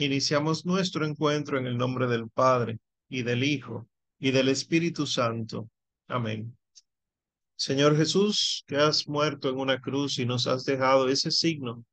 Iniciamos nuestro encuentro en el nombre del Padre y del Hijo y del Espíritu Santo. Amén. Señor Jesús, que has muerto en una cruz y nos has dejado ese signo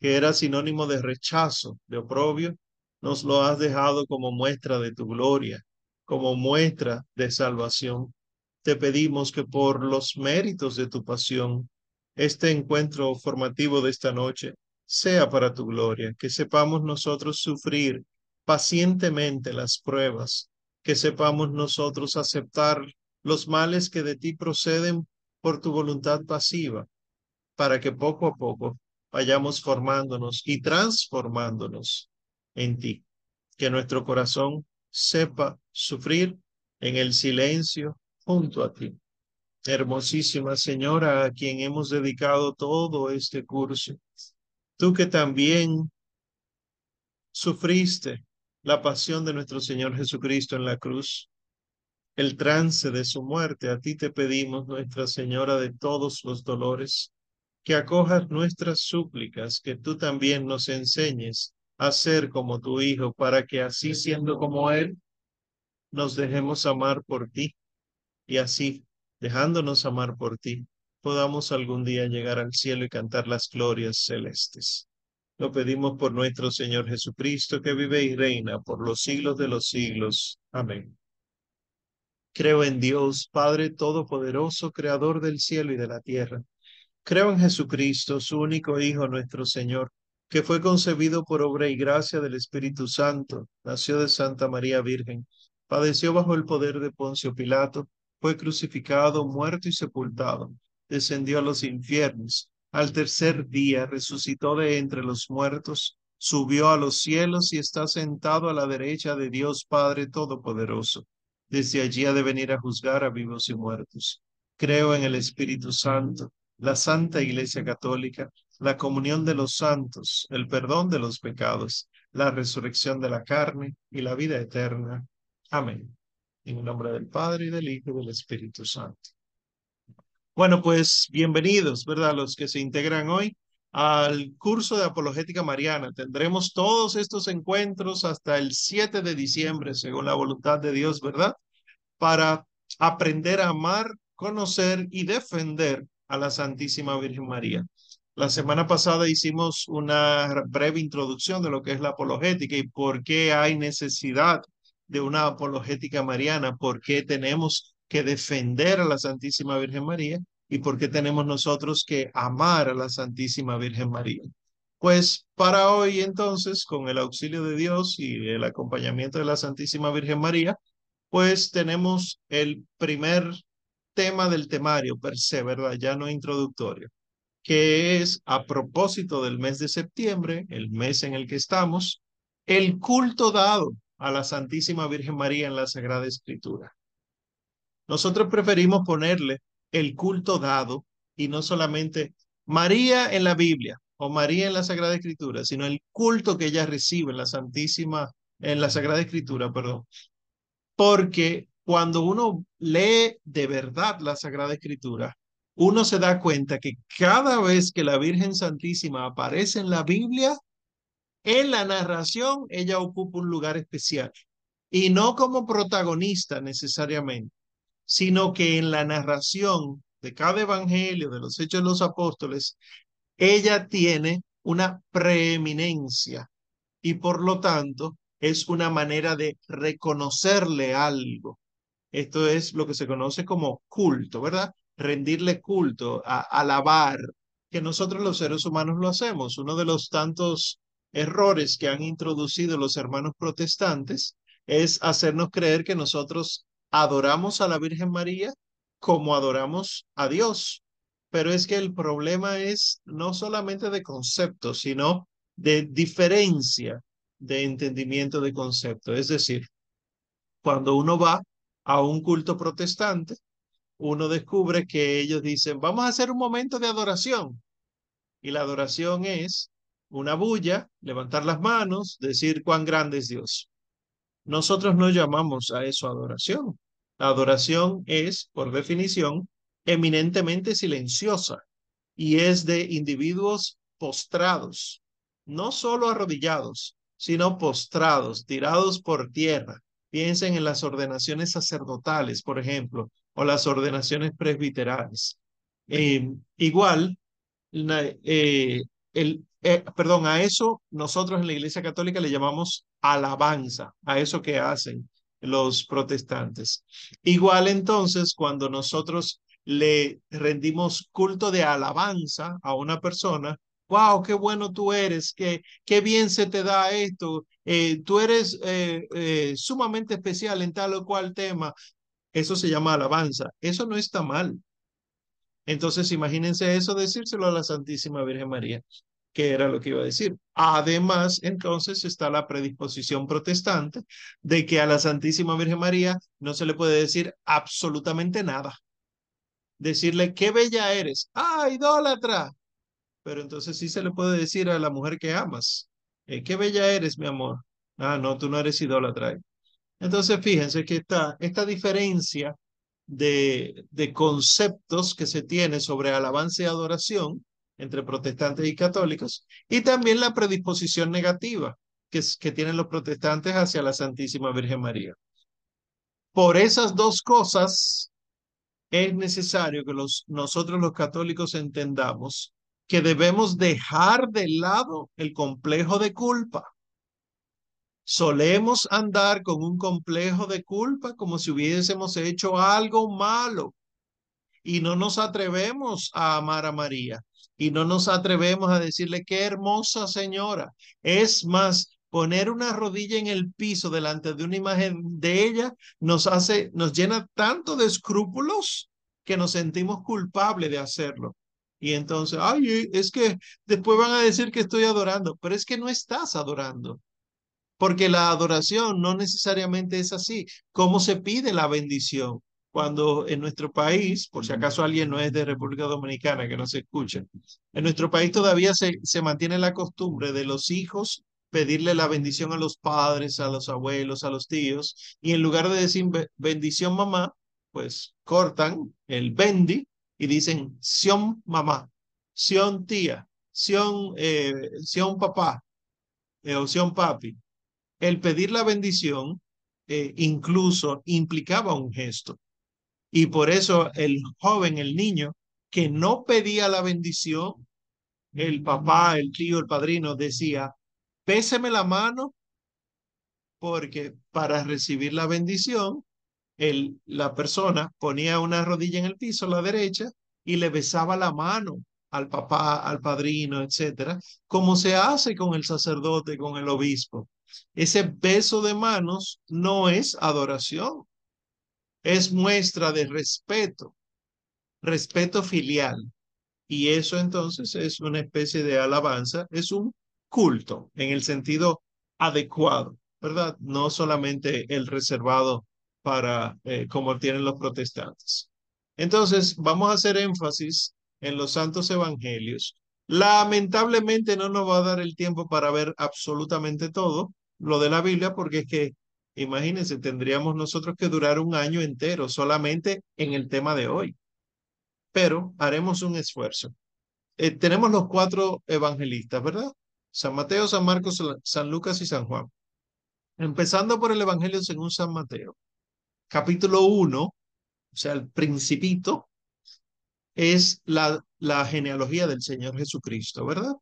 que era sinónimo de rechazo, de oprobio, nos lo has dejado como muestra de tu gloria, como muestra de salvación. Te pedimos que por los méritos de tu pasión, este encuentro formativo de esta noche sea para tu gloria, que sepamos nosotros sufrir pacientemente las pruebas, que sepamos nosotros aceptar los males que de ti proceden por tu voluntad pasiva, para que poco a poco vayamos formándonos y transformándonos en ti, que nuestro corazón sepa sufrir en el silencio junto a ti. Hermosísima Señora, a quien hemos dedicado todo este curso, Tú que también sufriste la pasión de nuestro Señor Jesucristo en la cruz, el trance de su muerte, a ti te pedimos, Nuestra Señora de todos los dolores, que acojas nuestras súplicas, que tú también nos enseñes a ser como tu Hijo, para que así siendo como Él, nos dejemos amar por ti y así, dejándonos amar por ti, podamos algún día llegar al cielo y cantar las glorias celestes. Lo pedimos por nuestro Señor Jesucristo, que vive y reina por los siglos de los siglos. Amén. Creo en Dios, Padre Todopoderoso, Creador del cielo y de la tierra. Creo en Jesucristo, su único Hijo, nuestro Señor, que fue concebido por obra y gracia del Espíritu Santo, nació de Santa María Virgen, padeció bajo el poder de Poncio Pilato, fue crucificado, muerto y sepultado descendió a los infiernos. Al tercer día resucitó de entre los muertos, subió a los cielos y está sentado a la derecha de Dios Padre Todopoderoso. Desde allí ha de venir a juzgar a vivos y muertos. Creo en el Espíritu Santo, la Santa Iglesia Católica, la comunión de los santos, el perdón de los pecados, la resurrección de la carne y la vida eterna. Amén. En el nombre del Padre y del Hijo y del Espíritu Santo. Bueno, pues bienvenidos, ¿verdad? Los que se integran hoy al curso de apologética mariana. Tendremos todos estos encuentros hasta el 7 de diciembre, según la voluntad de Dios, ¿verdad? Para aprender a amar, conocer y defender a la Santísima Virgen María. La semana pasada hicimos una breve introducción de lo que es la apologética y por qué hay necesidad de una apologética mariana, por qué tenemos que defender a la Santísima Virgen María y por qué tenemos nosotros que amar a la Santísima Virgen María. Pues para hoy entonces, con el auxilio de Dios y el acompañamiento de la Santísima Virgen María, pues tenemos el primer tema del temario per se, ¿verdad? Ya no introductorio, que es a propósito del mes de septiembre, el mes en el que estamos, el culto dado a la Santísima Virgen María en la Sagrada Escritura. Nosotros preferimos ponerle el culto dado y no solamente María en la Biblia o María en la Sagrada Escritura, sino el culto que ella recibe en la Santísima, en la Sagrada Escritura, perdón. Porque cuando uno lee de verdad la Sagrada Escritura, uno se da cuenta que cada vez que la Virgen Santísima aparece en la Biblia, en la narración ella ocupa un lugar especial y no como protagonista necesariamente, sino que en la narración de cada evangelio, de los hechos de los apóstoles, ella tiene una preeminencia y por lo tanto es una manera de reconocerle algo. Esto es lo que se conoce como culto, ¿verdad? Rendirle culto, alabar, que nosotros los seres humanos lo hacemos. Uno de los tantos errores que han introducido los hermanos protestantes es hacernos creer que nosotros adoramos a la Virgen María como adoramos a Dios. Pero es que el problema es no solamente de concepto, sino de diferencia de entendimiento de concepto. Es decir, cuando uno va a un culto protestante, uno descubre que ellos dicen, vamos a hacer un momento de adoración. Y la adoración es una bulla, levantar las manos, decir cuán grande es Dios. Nosotros no llamamos a eso adoración. La adoración es, por definición, eminentemente silenciosa y es de individuos postrados, no solo arrodillados, sino postrados, tirados por tierra. Piensen en las ordenaciones sacerdotales, por ejemplo, o las ordenaciones presbiterales. Eh, igual, eh, eh, perdón, a eso nosotros en la Iglesia Católica le llamamos alabanza, a eso que hacen los protestantes. Igual entonces, cuando nosotros le rendimos culto de alabanza a una persona, wow, qué bueno tú eres, qué, qué bien se te da esto, eh, tú eres eh, eh, sumamente especial en tal o cual tema. Eso se llama alabanza. Eso no está mal. Entonces, imagínense eso, decírselo a la Santísima Virgen María, que era lo que iba a decir. Además, entonces está la predisposición protestante de que a la Santísima Virgen María no se le puede decir absolutamente nada. Decirle, qué bella eres. Ah, idólatra pero entonces sí se le puede decir a la mujer que amas, eh, qué bella eres, mi amor. Ah, no, tú no eres idólatra. Entonces fíjense que esta, esta diferencia de, de conceptos que se tiene sobre alabanza y adoración entre protestantes y católicos, y también la predisposición negativa que, tienen los protestantes hacia la Santísima Virgen María. Por esas dos cosas es necesario que nosotros los católicos entendamos que debemos dejar de lado el complejo de culpa. Solemos andar con un complejo de culpa como si hubiésemos hecho algo malo y no nos atrevemos a amar a María y no nos atrevemos a decirle qué hermosa señora. Es más, poner una rodilla en el piso delante de una imagen de ella nos hace, nos llena tanto de escrúpulos que nos sentimos culpables de hacerlo. Y entonces, ay, es que después van a decir que estoy adorando, pero es que no estás adorando. Porque la adoración no necesariamente es así. ¿Cómo se pide la bendición? Cuando en nuestro país, por si acaso alguien no es de República Dominicana que no se escucha, en nuestro país todavía se, se mantiene la costumbre de los hijos pedirle la bendición a los padres, a los abuelos, a los tíos, y en lugar de decir bendición mamá, pues cortan el bendi y dicen Sion mamá, Sion tía, Sion, eh, Sion papá eh, o Sion papi. El pedir la bendición eh, incluso implicaba un gesto. Y por eso el joven, el niño, que no pedía la bendición, el papá, el tío, el padrino decía, péseme la mano, porque para recibir la bendición el, la persona ponía una rodilla en el piso, la derecha, y le besaba la mano al papá, al padrino, etcétera, como se hace con el sacerdote, con el obispo. Ese beso de manos no es adoración, es muestra de respeto, respeto filial. Y eso entonces es una especie de alabanza, es un culto en el sentido adecuado, ¿verdad? No solamente el reservado para eh, como tienen los protestantes. Entonces, vamos a hacer énfasis en los santos evangelios. Lamentablemente no nos va a dar el tiempo para ver absolutamente todo lo de la Biblia, porque es que, imagínense, tendríamos nosotros que durar un año entero solamente en el tema de hoy. Pero haremos un esfuerzo. Eh, tenemos los cuatro evangelistas, ¿verdad? San Mateo, San Marcos, San Lucas y San Juan. Empezando por el Evangelio según San Mateo capítulo 1, o sea, el principito, es la, la genealogía del Señor Jesucristo, ¿verdad?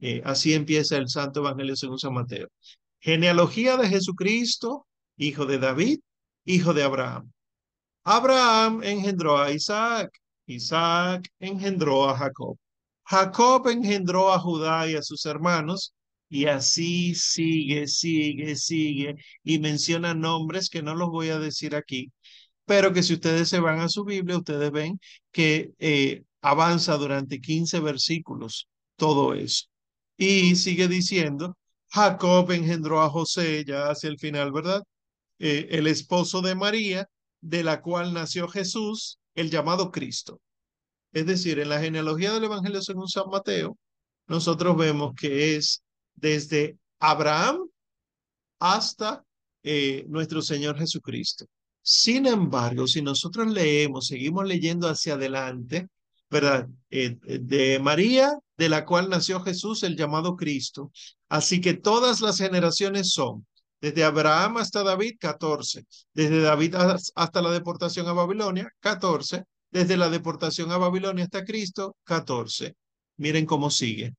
Eh, así empieza el Santo Evangelio según San Mateo. Genealogía de Jesucristo, hijo de David, hijo de Abraham. Abraham engendró a Isaac, Isaac engendró a Jacob. Jacob engendró a Judá y a sus hermanos, y así sigue, sigue, sigue, y menciona nombres que no los voy a decir aquí, pero que si ustedes se van a su Biblia, ustedes ven que eh, avanza durante 15 versículos todo eso. Y sigue diciendo, Jacob engendró a José ya hacia el final, ¿verdad? Eh, el esposo de María, de la cual nació Jesús, el llamado Cristo. Es decir, en la genealogía del Evangelio según San Mateo, nosotros vemos que es desde Abraham hasta eh, nuestro Señor Jesucristo. Sin embargo, si nosotros leemos, seguimos leyendo hacia adelante, ¿verdad? Eh, de María, de la cual nació Jesús, el llamado Cristo. Así que todas las generaciones son, desde Abraham hasta David, 14, desde David hasta la deportación a Babilonia, 14, desde la deportación a Babilonia hasta Cristo, 14. Miren cómo sigue.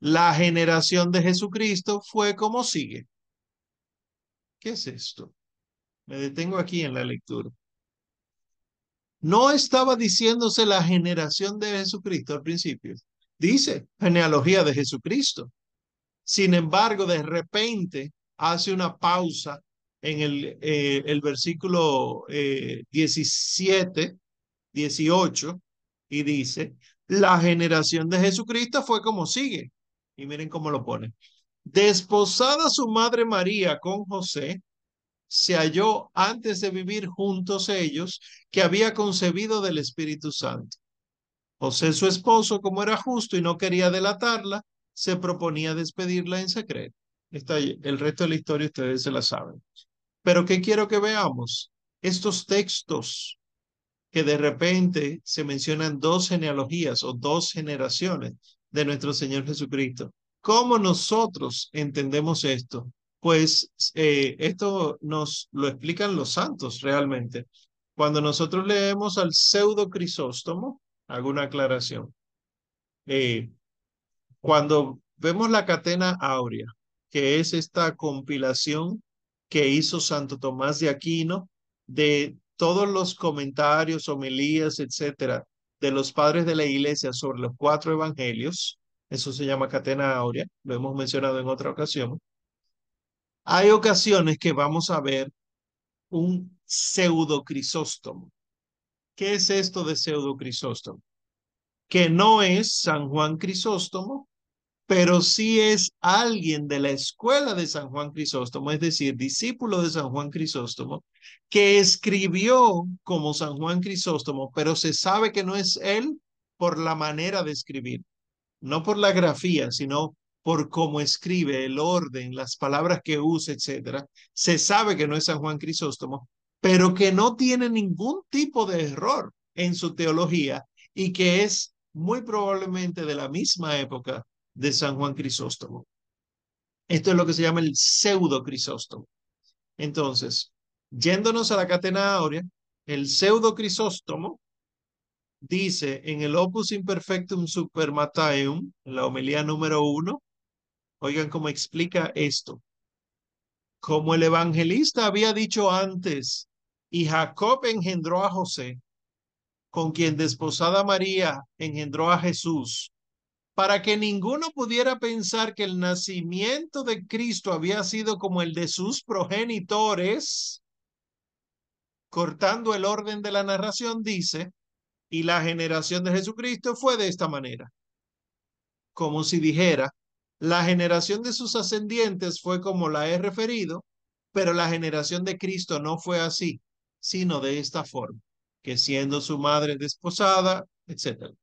La generación de Jesucristo fue como sigue. ¿Qué es esto? Me detengo aquí en la lectura. No estaba diciéndose la generación de Jesucristo al principio. Dice genealogía de Jesucristo. Sin embargo, de repente hace una pausa en el, eh, el versículo 17, eh, 18, y dice, la generación de Jesucristo fue como sigue. Y miren cómo lo pone. Desposada su madre María con José, se halló antes de vivir juntos ellos que había concebido del Espíritu Santo. José, su esposo, como era justo y no quería delatarla, se proponía despedirla en secreto. Está, el resto de la historia ustedes se la saben. Pero ¿qué quiero que veamos? Estos textos que de repente se mencionan dos genealogías o dos generaciones de nuestro Señor Jesucristo. ¿Cómo nosotros entendemos esto? Pues eh, esto nos lo explican los santos realmente. Cuando nosotros leemos al pseudo Crisóstomo, hago una aclaración. Eh, cuando vemos la catena áurea, que es esta compilación que hizo Santo Tomás de Aquino de todos los comentarios, homilías, etcétera, de los padres de la iglesia sobre los cuatro evangelios, eso se llama catena áurea, lo hemos mencionado en otra ocasión. Hay ocasiones que vamos a ver un pseudo crisóstomo. ¿Qué es esto de pseudo crisóstomo? Que no es San Juan Crisóstomo, pero sí es alguien de la escuela de San Juan Crisóstomo, es decir, discípulo de San Juan Crisóstomo, que escribió como San Juan Crisóstomo, pero se sabe que no es él por la manera de escribir, no por la grafía, sino por cómo escribe, el orden, las palabras que usa, etcétera, se sabe que no es San Juan Crisóstomo, pero que no tiene ningún tipo de error en su teología y que es muy probablemente de la misma época de San Juan Crisóstomo. Esto es lo que se llama el pseudo Crisóstomo. Entonces, yéndonos a la catena áurea, el pseudo Crisóstomo dice en el Opus Imperfectum Supermataeum, en la homilía número uno, Oigan cómo explica esto. Como el evangelista había dicho antes, y Jacob engendró a José, con quien desposada María engendró a Jesús, para que ninguno pudiera pensar que el nacimiento de Cristo había sido como el de sus progenitores, cortando el orden de la narración, dice, y la generación de Jesucristo fue de esta manera, como si dijera, la generación de sus ascendientes fue como la he referido, pero la generación de Cristo no fue así, sino de esta forma, que siendo su madre desposada, etc.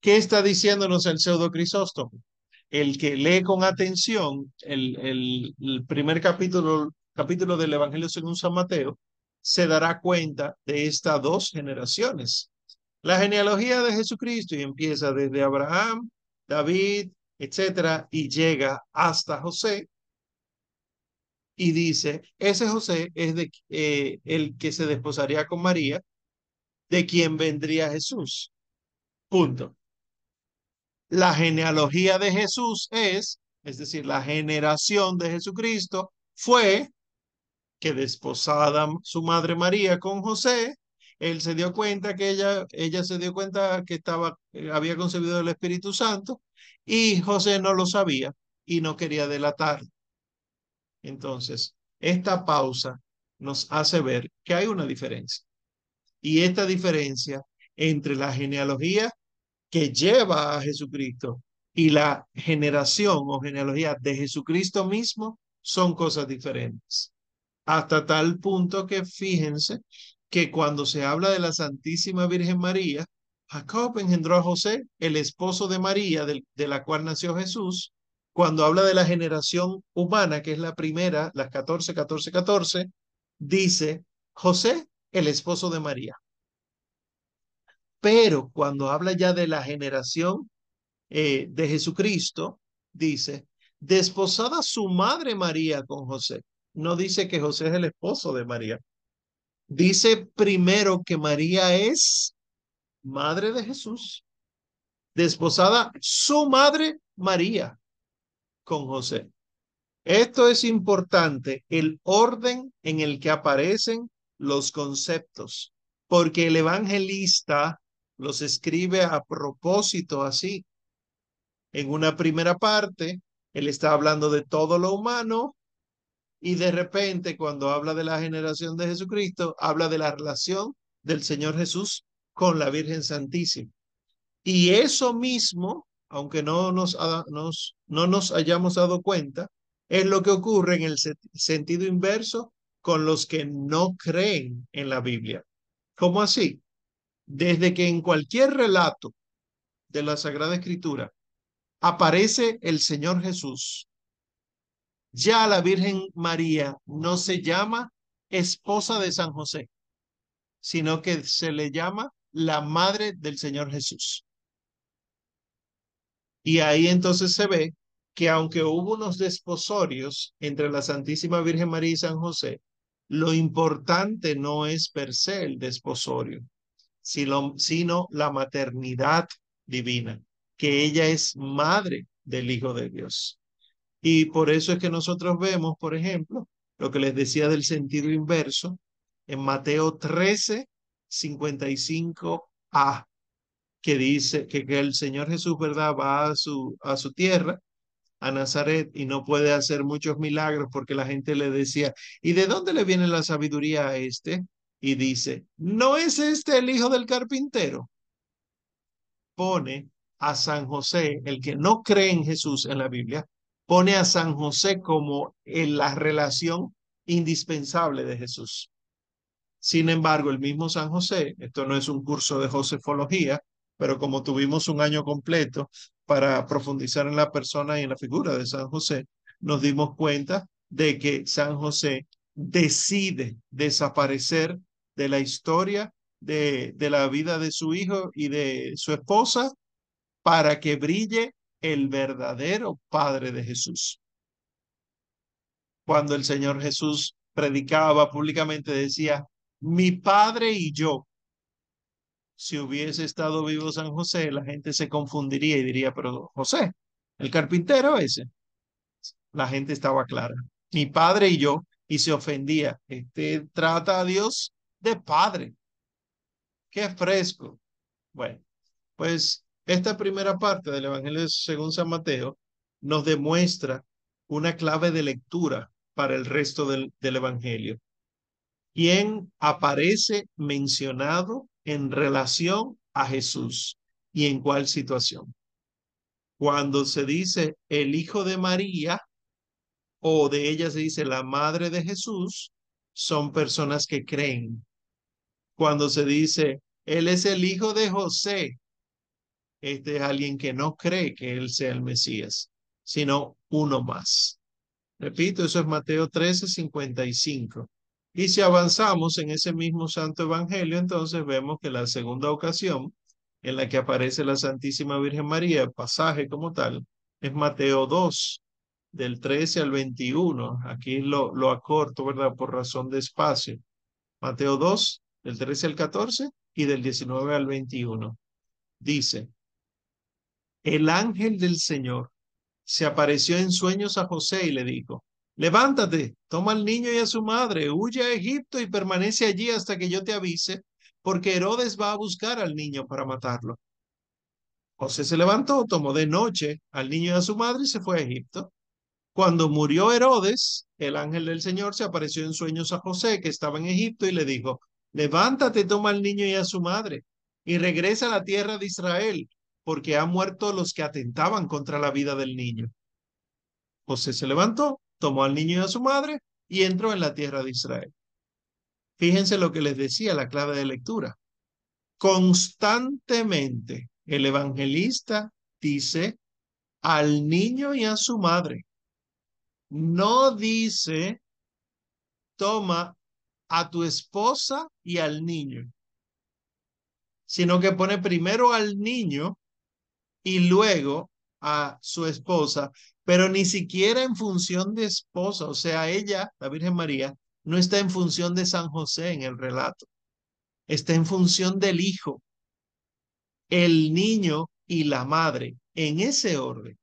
¿Qué está diciéndonos el pseudo Crisóstomo? El que lee con atención el, el, primer capítulo, capítulo del Evangelio según San Mateo, se dará cuenta de estas dos generaciones. La genealogía de Jesucristo y empieza desde Abraham, David, etcétera, y llega hasta José y dice, ese José es eh, el que se desposaría con María, de quien vendría Jesús. Punto. La genealogía de Jesús es, es decir, la generación de Jesucristo fue que desposada su madre María con José, él se dio cuenta que ella, ella se dio cuenta que estaba, eh, había concebido el Espíritu Santo y José no lo sabía y no quería delatar. Entonces, esta pausa nos hace ver que hay una diferencia. Y esta diferencia entre la genealogía que lleva a Jesucristo y la generación o genealogía de Jesucristo mismo son cosas diferentes. Hasta tal punto que fíjense que cuando se habla de la Santísima Virgen María, Jacob engendró a José, el esposo de María, de, la cual nació Jesús. Cuando habla de la generación humana, que es la primera, las 14, 14, 14, dice José, el esposo de María. Pero cuando habla ya de la generación eh, de Jesucristo, dice, desposada su madre María con José. No dice que José es el esposo de María. Dice primero que María es madre de Jesús, desposada su madre María con José. Esto es importante, el orden en el que aparecen los conceptos, porque el evangelista los escribe a propósito así. En una primera parte, él está hablando de todo lo humano y de repente cuando habla de la generación de Jesucristo, habla de la relación del Señor Jesús con la Virgen Santísima. Y eso mismo, aunque no nos, no nos hayamos dado cuenta, es lo que ocurre en el sentido inverso con los que no creen en la Biblia. ¿Cómo así? Desde que en cualquier relato de la Sagrada Escritura aparece el Señor Jesús, ya la Virgen María no se llama esposa de San José, sino que se le llama la madre del Señor Jesús. Y ahí entonces se ve que aunque hubo unos desposorios entre la Santísima Virgen María y San José, lo importante no es per se el desposorio, sino, la maternidad divina, que ella es madre del Hijo de Dios. Y por eso es que nosotros vemos, por ejemplo, lo que les decía del sentido inverso, en Mateo 13, 55a, que dice que, que el Señor Jesús, ¿verdad?, va a su, a su tierra a Nazaret y no puede hacer muchos milagros porque la gente le decía, ¿y de dónde le viene la sabiduría a este? Y dice, ¿no es este el hijo del carpintero? Pone a San José, el que no cree en Jesús en la Biblia, pone a San José como en la relación indispensable de Jesús. Sin embargo, el mismo San José, esto no es un curso de josefología, pero como tuvimos un año completo para profundizar en la persona y en la figura de San José, nos dimos cuenta de que San José decide desaparecer de la historia de, de la vida de su hijo y de su esposa para que brille el verdadero Padre de Jesús. Cuando el Señor Jesús predicaba públicamente, decía, mi Padre y yo si hubiese estado vivo San José, la gente se confundiría y diría, pero José, el carpintero ese. La gente estaba clara. Mi padre y yo, y se ofendía. Este trata a Dios de padre. Qué fresco. Bueno, pues esta primera parte del Evangelio según San Mateo nos demuestra una clave de lectura para el resto del, del Evangelio. ¿Quién aparece mencionado en relación a Jesús y en cuál situación. Cuando se dice el hijo de María o de ella se dice la madre de Jesús, son personas que creen. Cuando se dice él es el hijo de José, este es alguien que no cree que él sea el Mesías, sino uno más. Repito, eso es Mateo 13, 55. Y si avanzamos en ese mismo Santo Evangelio, entonces vemos que la segunda ocasión en la que aparece la Santísima Virgen María, el pasaje como tal, es Mateo 2, del 13 al 21. Aquí lo, lo acorto, ¿verdad? Por razón de espacio. Mateo 2, del 13 al 14 y del 19 al 21. Dice, el ángel del Señor se apareció en sueños a José y le dijo, Levántate, toma al niño y a su madre, huye a Egipto y permanece allí hasta que yo te avise, porque Herodes va a buscar al niño para matarlo. José se levantó, tomó de noche al niño y a su madre y se fue a Egipto. Cuando murió Herodes, el ángel del Señor se apareció en sueños a José, que estaba en Egipto, y le dijo, levántate, toma al niño y a su madre, y regresa a la tierra de Israel, porque han muerto los que atentaban contra la vida del niño. José se levantó, tomó al niño y a su madre y entró en la tierra de Israel. Fíjense lo que les decía la clave de lectura. Constantemente el evangelista dice al niño y a su madre. No dice, toma a tu esposa y al niño. sino que pone primero al niño y luego a su esposa, pero ni siquiera en función de esposa, o sea, ella, la Virgen María, no está en función de San José en el relato, está en función del hijo, el niño y la madre, en ese orden.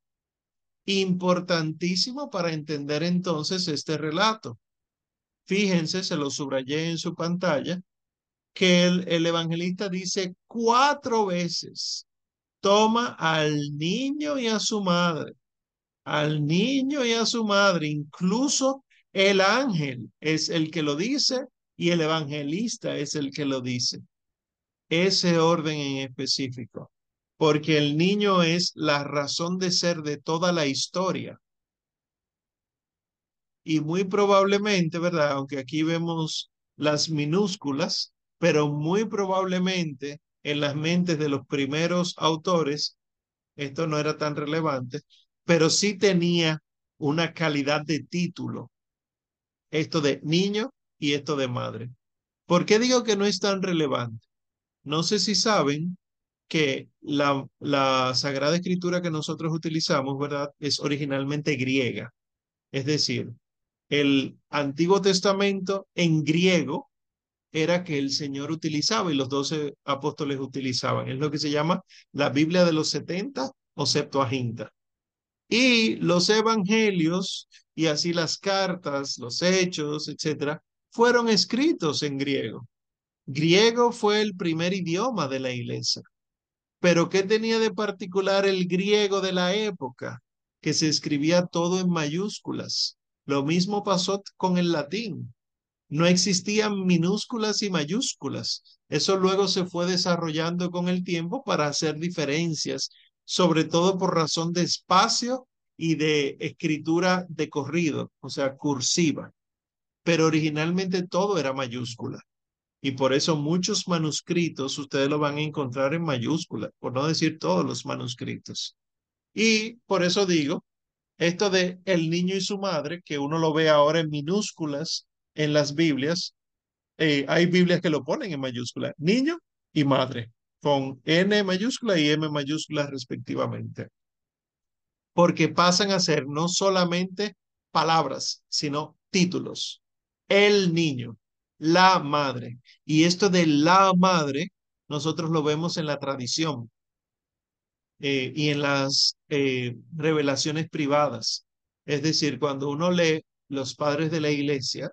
Importantísimo para entender entonces este relato. Fíjense, se lo subrayé en su pantalla, que el, el evangelista dice cuatro veces, toma al niño y a su madre, al niño y a su madre, incluso el ángel es el que lo dice y el evangelista es el que lo dice. Ese orden en específico, porque el niño es la razón de ser de toda la historia. Y muy probablemente, ¿verdad? Aunque aquí vemos las minúsculas, pero muy probablemente en las mentes de los primeros autores, esto no era tan relevante, pero sí tenía una calidad de título, esto de niño y esto de madre. ¿Por qué digo que no es tan relevante? No sé si saben que la, la Sagrada Escritura que nosotros utilizamos, ¿verdad? Es originalmente griega. Es decir, el Antiguo Testamento en griego era que el Señor utilizaba y los doce apóstoles utilizaban. Es lo que se llama la Biblia de los 70 o Septuaginta. Y los evangelios y así las cartas, los hechos, etcétera, fueron escritos en griego. Griego fue el primer idioma de la iglesia. Pero ¿qué tenía de particular el griego de la época? Que se escribía todo en mayúsculas. Lo mismo pasó con el latín. No existían minúsculas y mayúsculas. Eso luego se fue desarrollando con el tiempo para hacer diferencias, sobre todo por razón de espacio y de escritura de corrido, o sea, cursiva. Pero originalmente todo era mayúscula. Y por eso muchos manuscritos ustedes lo van a encontrar en mayúscula, por no decir todos los manuscritos. Y por eso digo, esto de el niño y su madre, que uno lo ve ahora en minúsculas en las Biblias, eh, hay Biblias que lo ponen en mayúscula, niño y madre, con N mayúscula y M mayúscula respectivamente. Porque pasan a ser no solamente palabras, sino títulos. El niño, la madre. Y esto de la madre, nosotros lo vemos en la tradición eh, y en las eh, revelaciones privadas. Es decir, cuando uno lee los padres de la iglesia,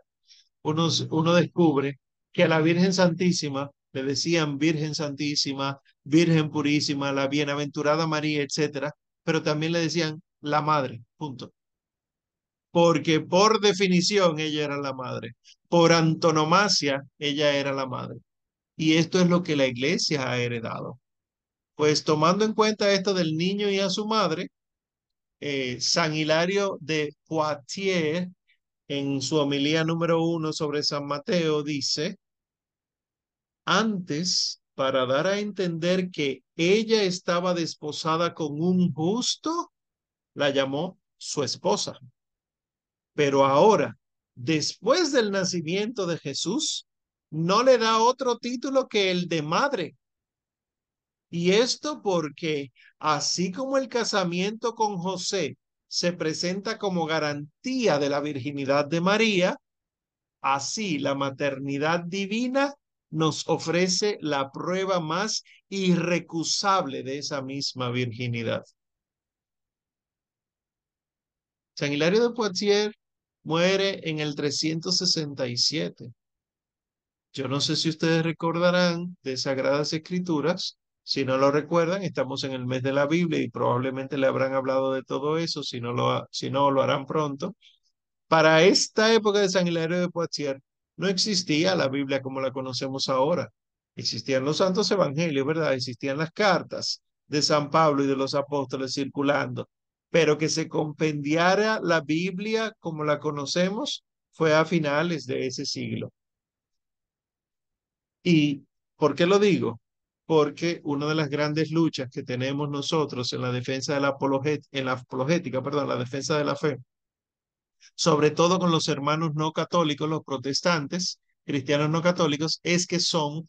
uno, uno descubre que a la Virgen Santísima le decían Virgen Santísima, Virgen Purísima, la Bienaventurada María, etcétera, pero también le decían la Madre, punto. Porque por definición ella era la Madre, por antonomasia ella era la Madre. Y esto es lo que la Iglesia ha heredado. Pues tomando en cuenta esto del niño y a su madre, eh, San Hilario de Poitiers en su homilía número uno sobre San Mateo dice, antes, para dar a entender que ella estaba desposada con un justo, la llamó su esposa. Pero ahora, después del nacimiento de Jesús, no le da otro título que el de madre. Y esto porque, así como el casamiento con José se presenta como garantía de la virginidad de María, así la maternidad divina nos ofrece la prueba más irrecusable de esa misma virginidad. San Hilario de Poitiers muere en el 367. Yo no sé si ustedes recordarán de Sagradas Escrituras si no lo recuerdan, estamos en el mes de la Biblia y probablemente le habrán hablado de todo eso, si no lo, si no, lo harán pronto. Para esta época de San Hilario de Poitiers no existía la Biblia como la conocemos ahora. Existían los santos evangelios, ¿verdad? Existían las cartas de San Pablo y de los apóstoles circulando, pero que se compendiara la Biblia como la conocemos fue a finales de ese siglo. ¿Y por qué lo digo? Porque una de las grandes luchas que tenemos nosotros en la defensa de la apologética, perdón, la defensa de la fe, sobre todo con los hermanos no católicos, los protestantes, cristianos no católicos, es que son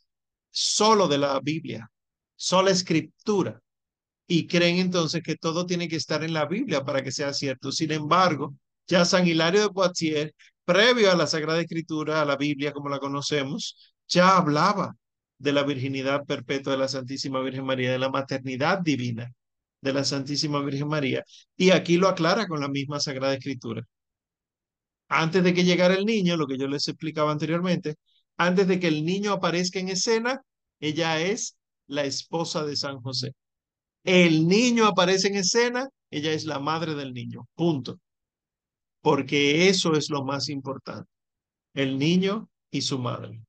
solo de la Biblia, sola escritura. Y creen entonces que todo tiene que estar en la Biblia para que sea cierto. Sin embargo, ya San Hilario de Poitiers, previo a la Sagrada Escritura, a la Biblia como la conocemos, ya hablaba de la virginidad perpetua de la Santísima Virgen María, de la maternidad divina de la Santísima Virgen María. Y aquí lo aclara con la misma Sagrada Escritura. Antes de que llegara el niño, lo que yo les explicaba anteriormente, antes de que el niño aparezca en escena, ella es la esposa de San José. El niño aparece en escena, ella es la madre del niño. Punto. Porque eso es lo más importante. El niño y su madre.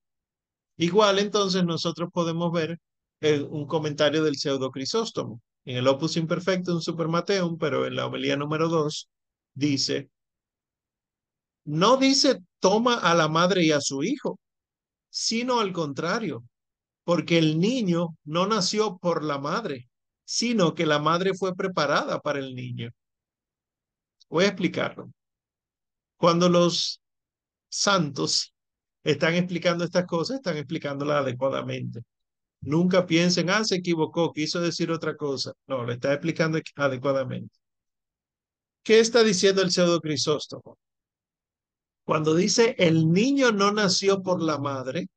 Igual entonces nosotros podemos ver eh, un comentario del pseudo Crisóstomo. En el Opus Imperfectum Supermateum, pero en la homilía número 2, dice, no dice toma a la madre y a su hijo, sino al contrario, porque el niño no nació por la madre, sino que la madre fue preparada para el niño. Voy a explicarlo. Cuando los santos están explicando estas cosas, están explicándolas adecuadamente. Nunca piensen, ah, se equivocó, quiso decir otra cosa. No, le está explicando adecuadamente. ¿Qué está diciendo el pseudo Crisóstomo? Cuando dice el niño no nació por la madre,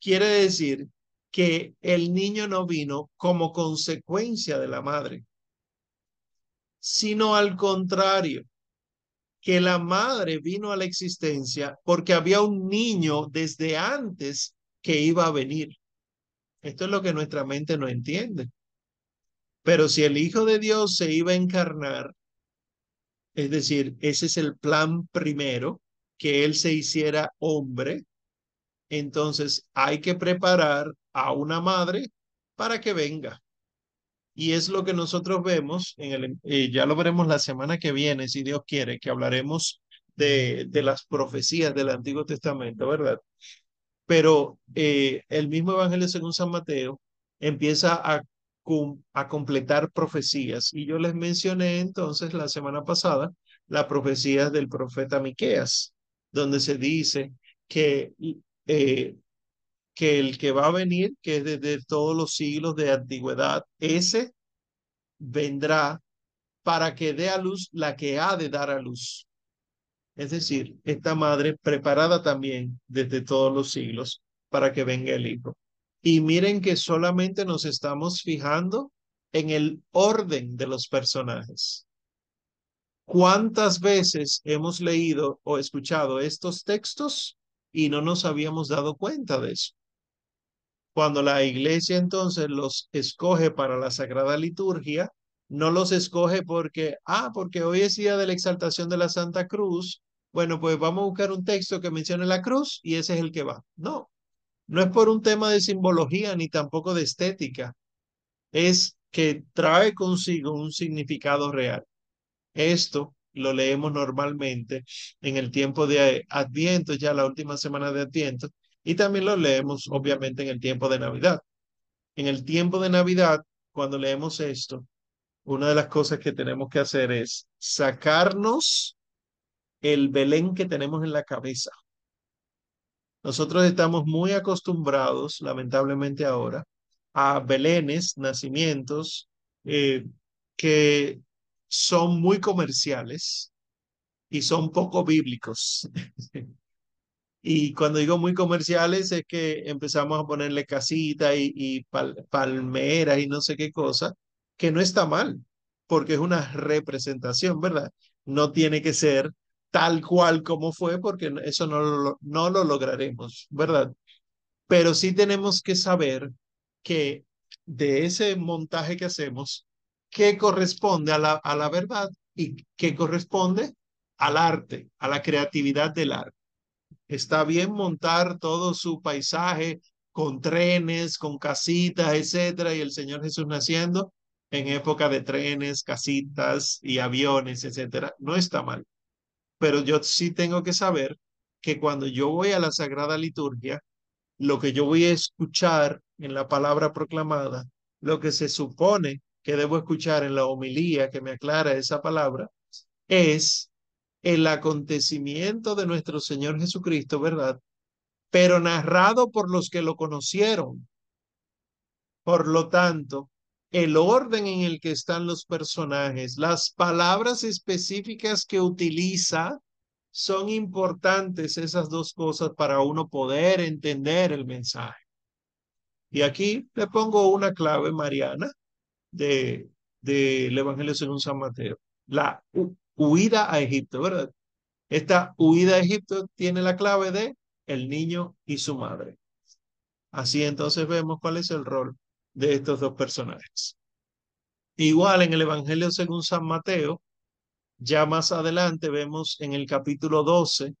quiere decir que el niño no vino como consecuencia de la madre, sino al contrario, que la madre vino a la existencia porque había un niño desde antes que iba a venir. Esto es lo que nuestra mente no entiende. Pero si el Hijo de Dios se iba a encarnar, es decir, ese es el plan primero, que Él se hiciera hombre, entonces hay que preparar a una madre para que venga. Y es lo que nosotros vemos, en el, eh, ya lo veremos la semana que viene, si Dios quiere, que hablaremos de, de las profecías del Antiguo Testamento, ¿verdad? Pero eh, el mismo Evangelio según San Mateo empieza a, a completar profecías. Y yo les mencioné entonces la semana pasada la profecía del profeta Miqueas, donde se dice que, eh, que el que va a venir, que es desde todos los siglos de antigüedad, ese vendrá para que dé a luz la que ha de dar a luz. Es decir, esta madre preparada también desde todos los siglos para que venga el Hijo. Y miren que solamente nos estamos fijando en el orden de los personajes. ¿Cuántas veces hemos leído o escuchado estos textos y no nos habíamos dado cuenta de eso? Cuando la iglesia entonces los escoge para la Sagrada Liturgia, no los escoge porque, ah, porque hoy es día de la exaltación de la Santa Cruz bueno, pues vamos a buscar un texto que mencione la cruz y ese es el que va. No, no es por un tema de simbología ni tampoco de estética, es que trae consigo un significado real. Esto lo leemos normalmente en el tiempo de Adviento, ya la última semana de Adviento, y también lo leemos obviamente en el tiempo de Navidad. En el tiempo de Navidad, cuando leemos esto, una de las cosas que tenemos que hacer es sacarnos el Belén que tenemos en la cabeza. Nosotros estamos muy acostumbrados, lamentablemente ahora, a Belenes, nacimientos, eh, que son muy comerciales y son poco bíblicos. y cuando digo muy comerciales es que empezamos a ponerle casita y, palmeras y no sé qué cosa, que no está mal, porque es una representación, ¿verdad? No tiene que ser tal cual como fue, porque eso no lo, no lo lograremos, ¿verdad? Pero sí tenemos que saber que de ese montaje que hacemos, qué corresponde a la, a la verdad y qué corresponde al arte, a la creatividad del arte. Está bien montar todo su paisaje con trenes, con casitas, etcétera, y el Señor Jesús naciendo en época de trenes, casitas y aviones, etcétera. No está mal pero yo sí tengo que saber que cuando yo voy a la Sagrada Liturgia, lo que yo voy a escuchar en la palabra proclamada, lo que se supone que debo escuchar en la homilía que me aclara esa palabra, es el acontecimiento de nuestro Señor Jesucristo, ¿verdad? pero narrado por los que lo conocieron. Por lo tanto, el orden en el que están los personajes, las palabras específicas que utiliza, son importantes esas dos cosas para uno poder entender el mensaje. Y aquí le pongo una clave mariana de del Evangelio según San Mateo, la huida a Egipto, ¿verdad? Esta huida a Egipto tiene la clave de el niño y su madre. Así entonces vemos cuál es el rol de estos dos personajes. Igual en el Evangelio según San Mateo, ya más adelante vemos en el capítulo 12,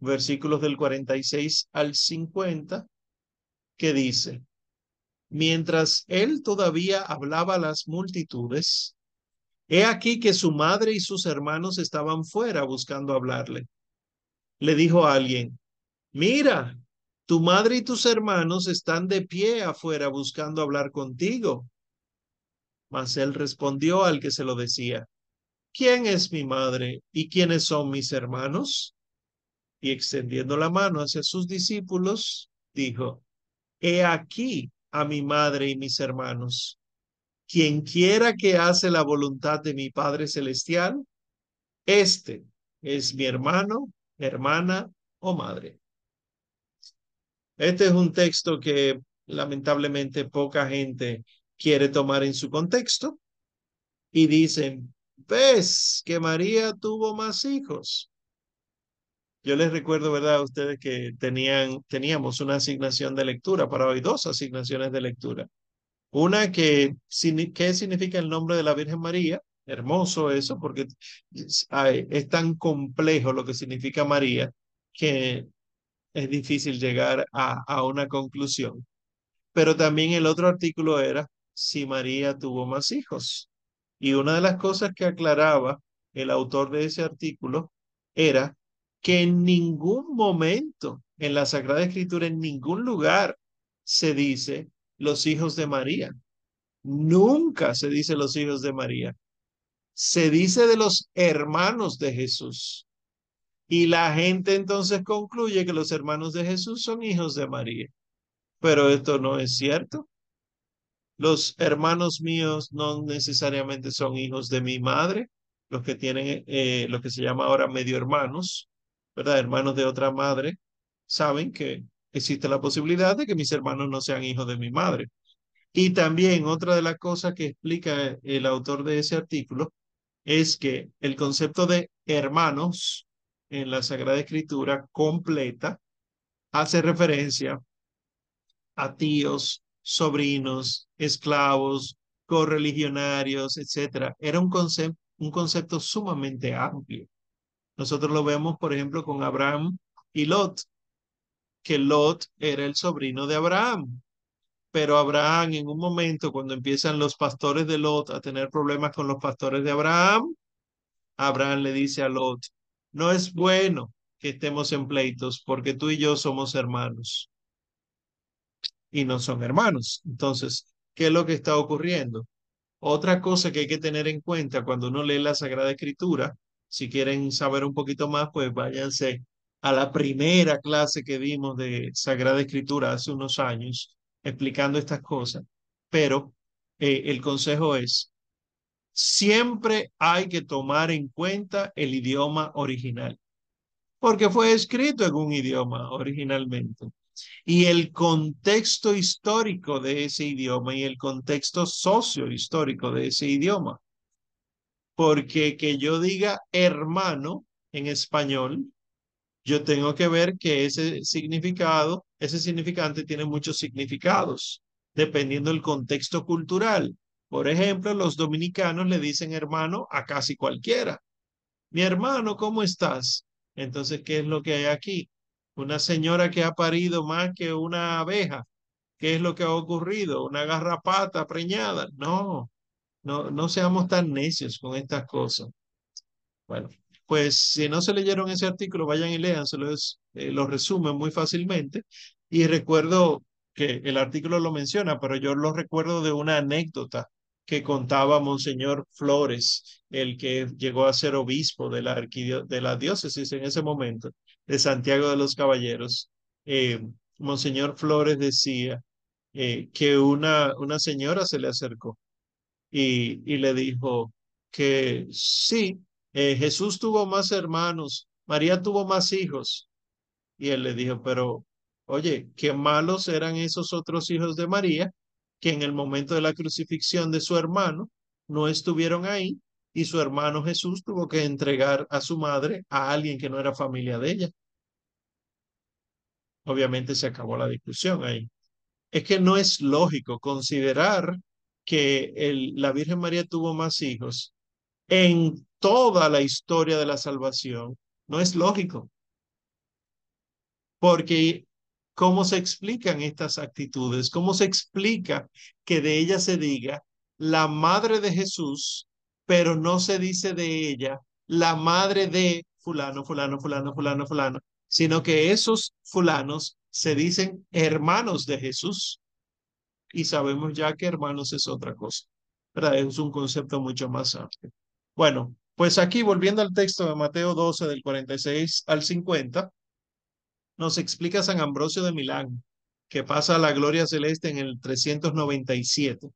versículos del 46 al 50, que dice, mientras él todavía hablaba a las multitudes, he aquí que su madre y sus hermanos estaban fuera buscando hablarle. Le dijo a alguien, mira, tu madre y tus hermanos están de pie afuera buscando hablar contigo. Mas él respondió al que se lo decía, ¿quién es mi madre y quiénes son mis hermanos? Y extendiendo la mano hacia sus discípulos, dijo, He aquí a mi madre y mis hermanos. Quien quiera que hace la voluntad de mi Padre Celestial, este es mi hermano, hermana o madre. Este es un texto que lamentablemente poca gente quiere tomar en su contexto y dicen, ves que María tuvo más hijos. Yo les recuerdo, ¿verdad?, a ustedes que tenían, teníamos una asignación de lectura para hoy, dos asignaciones de lectura. Una que, ¿qué significa el nombre de la Virgen María? Hermoso eso, porque es, tan complejo lo que significa María que es difícil llegar a, a una conclusión. Pero también el otro artículo era si María tuvo más hijos. Y una de las cosas que aclaraba el autor de ese artículo era que en ningún momento en la Sagrada Escritura, en ningún lugar, se dice los hijos de María. Nunca se dice los hijos de María. Se dice de los hermanos de Jesús. Y la gente entonces concluye que los hermanos de Jesús son hijos de María. Pero esto no es cierto. Los hermanos míos no necesariamente son hijos de mi madre, los que tienen eh, lo que se llama ahora medio hermanos, ¿verdad? Hermanos de otra madre, saben que existe la posibilidad de que mis hermanos no sean hijos de mi madre. Y también otra de las cosas que explica el autor de ese artículo es que el concepto de hermanos en la Sagrada Escritura completa hace referencia a tíos, sobrinos, esclavos, correligionarios, etcétera. Era un, concepto, un concepto sumamente amplio. Nosotros lo vemos, por ejemplo, con Abraham y Lot, que Lot era el sobrino de Abraham. Pero Abraham, en un momento, cuando empiezan los pastores de Lot a tener problemas con los pastores de Abraham, Abraham le dice a Lot, no es bueno que estemos en pleitos porque tú y yo somos hermanos y no son hermanos. Entonces, ¿qué es lo que está ocurriendo? Otra cosa que hay que tener en cuenta cuando uno lee la Sagrada Escritura, si quieren saber un poquito más, pues váyanse a la primera clase que vimos de Sagrada Escritura hace unos años, explicando estas cosas. Pero eh, el consejo es, siempre hay que tomar en cuenta el idioma original, porque fue escrito en un idioma originalmente y el contexto histórico de ese idioma y el contexto socio-histórico de ese idioma. Porque que yo diga hermano en español, yo tengo que ver que ese significado, ese significante tiene muchos significados, dependiendo del contexto cultural. Por ejemplo, los dominicanos le dicen hermano a casi cualquiera. Mi hermano, ¿cómo estás? Entonces, ¿qué es lo que hay aquí? una señora que ha parido más que una abeja. ¿Qué es lo que ha ocurrido? Una garrapata preñada. No, no, no seamos tan necios con estas cosas. Bueno, pues si no se leyeron ese artículo, vayan y lean, se los, eh, lo resumen muy fácilmente. Y recuerdo que el artículo lo menciona, pero yo lo recuerdo de una anécdota que contaba Monseñor Flores, el que llegó a ser obispo de la, de la diócesis en ese momento de Santiago de los Caballeros. eh, Monseñor Flores decía eh, que una, una señora se le acercó y, y le dijo que sí, eh, Jesús tuvo más hermanos, María tuvo más hijos. Y él le dijo, pero oye, qué malos eran esos otros hijos de María que en el momento de la crucifixión de su hermano no estuvieron ahí y su hermano Jesús tuvo que entregar a su madre a alguien que no era familia de ella. Obviamente se acabó la discusión ahí. Es que no es lógico considerar que la Virgen María tuvo más hijos en toda la historia de la salvación. No es lógico. Porque ¿cómo se explican estas actitudes? ¿Cómo se explica que de ella se diga la madre de Jesús, pero no se dice de ella la madre de fulano, fulano, fulano, fulano, fulano, sino que esos fulanos se dicen hermanos de Jesús? Y sabemos ya que hermanos es otra cosa, ¿verdad? Es un concepto mucho más amplio. Bueno, pues aquí volviendo al texto de Mateo 12 del 46 al 50, nos explica San Ambrosio de Milán, que pasa a la gloria celeste en el 397,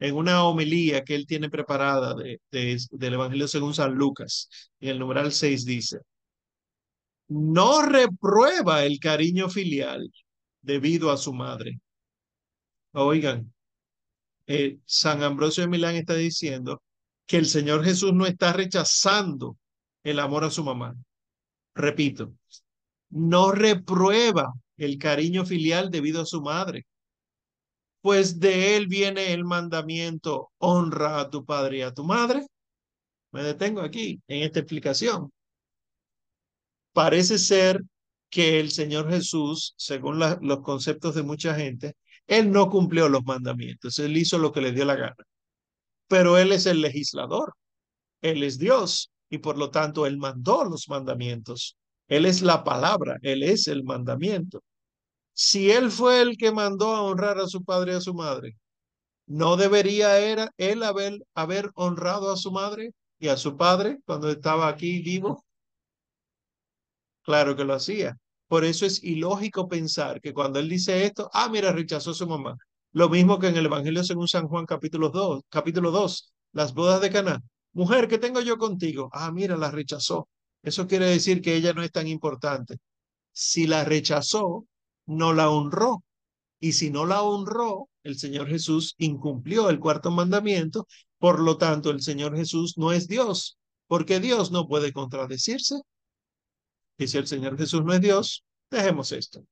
en una homilía que él tiene preparada de, del Evangelio según San Lucas. En el numeral 6 dice, no reprueba el cariño filial debido a su madre. Oigan, eh, San Ambrosio de Milán está diciendo que el Señor Jesús no está rechazando el amor a su mamá. Repito, no reprueba el cariño filial debido a su madre, pues de él viene el mandamiento, honra a tu padre y a tu madre. Me detengo aquí en esta explicación. Parece ser que el Señor Jesús, según los conceptos de mucha gente, él no cumplió los mandamientos, él hizo lo que le dio la gana. Pero él es el legislador, él es Dios y por lo tanto él mandó los mandamientos. Él es la palabra, Él es el mandamiento. Si Él fue el que mandó a honrar a su padre y a su madre, ¿no debería era Él haber, haber honrado a su madre y a su padre cuando estaba aquí vivo? Claro que lo hacía. Por eso es ilógico pensar que cuando Él dice esto, ah, mira, rechazó a su mamá. Lo mismo que en el Evangelio según San Juan capítulo 2, capítulo 2, las bodas de Caná. Mujer, ¿qué tengo yo contigo? Ah, mira, la rechazó. Eso quiere decir que ella no es tan importante. Si la rechazó, no la honró. Y si no la honró, el Señor Jesús incumplió el cuarto mandamiento. Por lo tanto, el Señor Jesús no es Dios, porque Dios no puede contradecirse. Y si el Señor Jesús no es Dios, dejemos esto.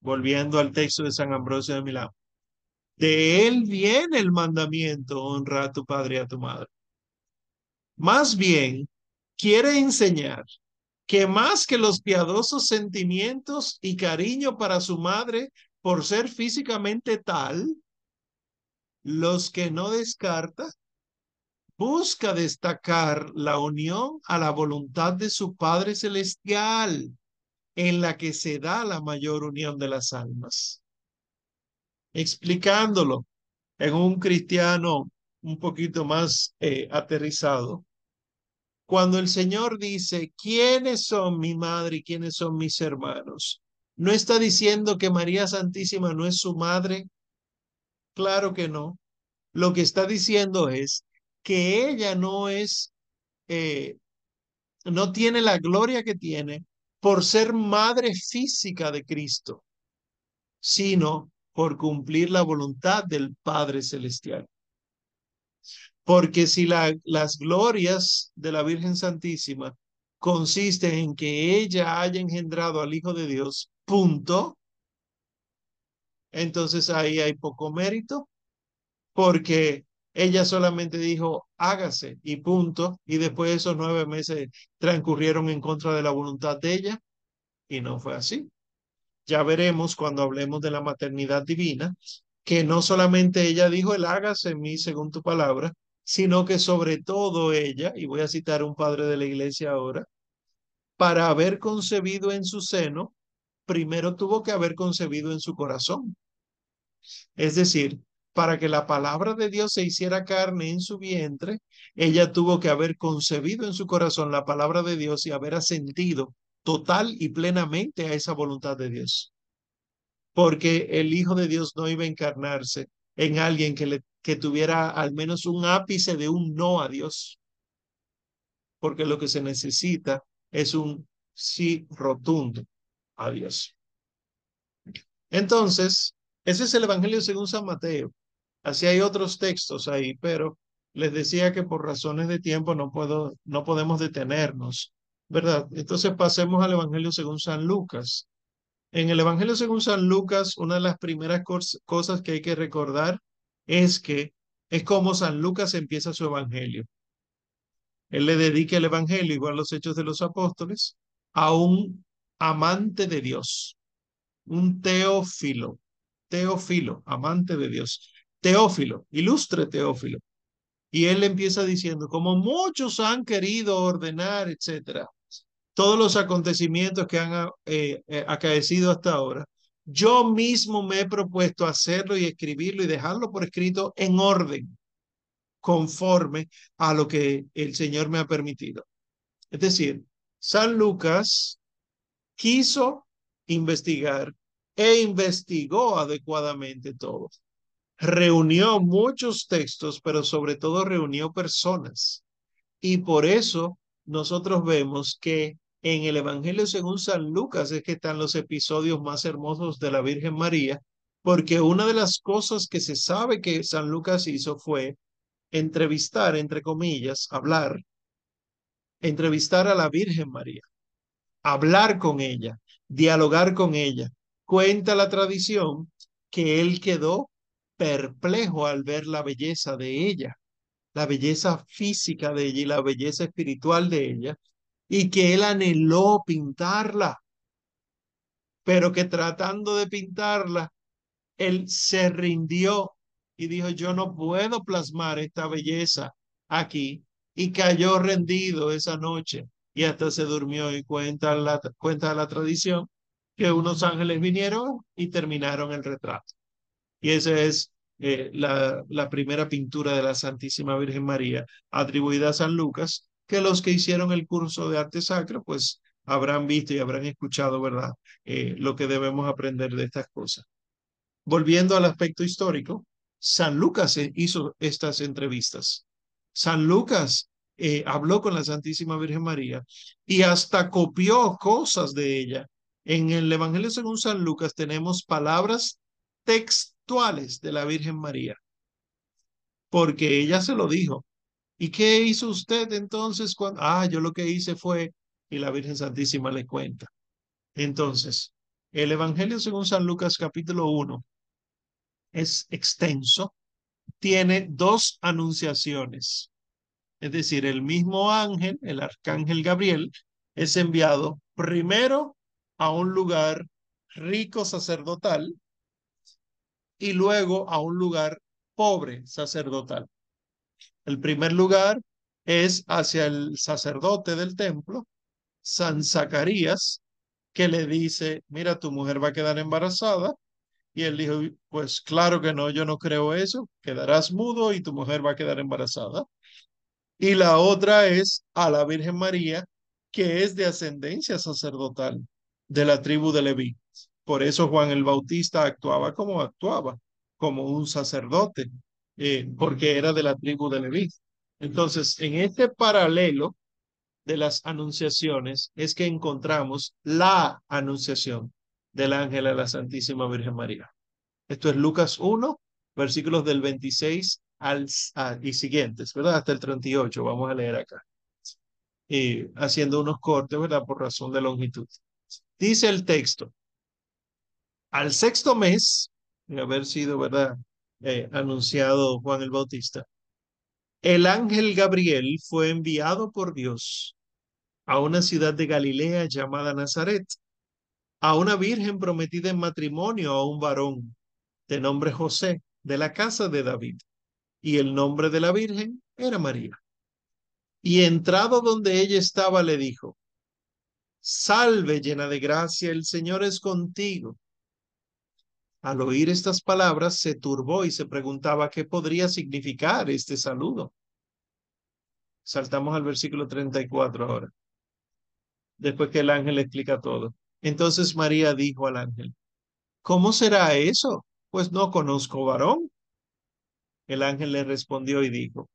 Volviendo al texto de San Ambrosio de Milán. De él viene el mandamiento, honra a tu padre y a tu madre. Más bien, quiere enseñar que más que los piadosos sentimientos y cariño para su madre por ser físicamente tal, los que no descarta, busca destacar la unión a la voluntad de su Padre Celestial, en la que se da la mayor unión de las almas. Explicándolo en un cristiano un poquito más eh, aterrizado, cuando el Señor dice, ¿quiénes son mi madre y quiénes son mis hermanos? ¿No está diciendo que María Santísima no es su madre? Claro que no. Lo que está diciendo es que ella no es, eh, no tiene la gloria que tiene por ser madre física de Cristo, sino por cumplir la voluntad del Padre Celestial. Porque si las glorias de la Virgen Santísima consisten en que ella haya engendrado al Hijo de Dios, punto, entonces ahí hay poco mérito, porque ella solamente dijo, hágase y punto, y después esos nueve meses transcurrieron en contra de la voluntad de ella, y no fue así. Ya veremos cuando hablemos de la maternidad divina, que no solamente ella dijo el hágase en mí según tu palabra, sino que sobre todo ella, y voy a citar un padre de la iglesia ahora, para haber concebido en su seno, primero tuvo que haber concebido en su corazón. Es decir, para que la palabra de Dios se hiciera carne en su vientre, ella tuvo que haber concebido en su corazón la palabra de Dios y haber asentido total y plenamente a esa voluntad de Dios. Porque el Hijo de Dios no iba a encarnarse en alguien que, que tuviera al menos un ápice de un no a Dios. Porque lo que se necesita es un sí rotundo a Dios. Entonces, ese es el Evangelio según San Mateo. Así hay otros textos ahí, pero les decía que por razones de tiempo no puedo, no podemos detenernos, ¿verdad? Entonces pasemos al Evangelio según San Lucas. En el Evangelio según San Lucas, una de las primeras cosas que hay que recordar es que es como San Lucas empieza su Evangelio. Él le dedica el Evangelio, igual los Hechos de los Apóstoles, a un amante de Dios, un teófilo, teófilo, amante de Dios. Teófilo, ilustre Teófilo. Y él empieza diciendo, como muchos han querido ordenar, etcétera, todos los acontecimientos que han eh, eh, acaecido hasta ahora, yo mismo me he propuesto hacerlo y escribirlo y dejarlo por escrito en orden, conforme a lo que el Señor me ha permitido. Es decir, San Lucas quiso investigar e investigó adecuadamente todo reunió muchos textos, pero sobre todo reunió personas. Y por eso nosotros vemos que en el Evangelio según San Lucas es que están los episodios más hermosos de la Virgen María, porque una de las cosas que se sabe que San Lucas hizo fue entrevistar, entre comillas, hablar, entrevistar a la Virgen María, hablar con ella, dialogar con ella. Cuenta la tradición que él quedó perplejo al ver la belleza de ella, la belleza física de ella y la belleza espiritual de ella, y que él anheló pintarla, pero que tratando de pintarla, él se rindió y dijo, yo no puedo plasmar esta belleza aquí, y cayó rendido esa noche. Y hasta se durmió y cuenta la, cuenta la tradición que unos ángeles vinieron y terminaron el retrato. Y esa es eh, la, la primera pintura de la Santísima Virgen María atribuida a San Lucas, que los que hicieron el curso de arte sacro, pues habrán visto y habrán escuchado, ¿verdad? Eh, lo que debemos aprender de estas cosas. Volviendo al aspecto histórico, San Lucas hizo estas entrevistas. San Lucas eh, habló con la Santísima Virgen María y hasta copió cosas de ella. En el Evangelio según San Lucas tenemos palabras de la Virgen María, porque ella se lo dijo. ¿Y qué hizo usted entonces cuando? Ah, yo lo que hice fue, y la Virgen Santísima le cuenta. Entonces, el Evangelio según San Lucas capítulo 1 es extenso, tiene dos anunciaciones. Es decir, el mismo ángel, el arcángel Gabriel, es enviado primero a un lugar rico sacerdotal y luego a un lugar pobre sacerdotal. El primer lugar es hacia el sacerdote del templo, San Zacarías, que le dice, mira, tu mujer va a quedar embarazada. Y él dijo, pues claro que no, yo no creo eso, quedarás mudo y tu mujer va a quedar embarazada. Y la otra es a la Virgen María, que es de ascendencia sacerdotal de la tribu de Leví. Por eso Juan el Bautista actuaba como actuaba, como un sacerdote, eh, porque era de la tribu de Leví. Entonces, en este paralelo de las anunciaciones es que encontramos la anunciación del ángel a la Santísima Virgen María. Esto es Lucas 1, versículos del 26 al, y siguientes, ¿verdad? Hasta el 38, vamos a leer acá. Y haciendo unos cortes, ¿verdad? Por razón de longitud. Dice el texto, al sexto mes de haber sido, ¿verdad? Eh, anunciado Juan el Bautista, el ángel Gabriel fue enviado por Dios a una ciudad de Galilea llamada Nazaret, a una virgen prometida en matrimonio a un varón de nombre José, de la casa de David, y el nombre de la virgen era María. Y entrado donde ella estaba, le dijo, Salve llena de gracia, el Señor es contigo. Al oír estas palabras, se turbó y se preguntaba qué podría significar este saludo. Saltamos al versículo 34 ahora. después que el ángel le explica todo. Entonces María dijo al ángel, ¿cómo será eso? Pues no conozco varón. El ángel le respondió y dijo,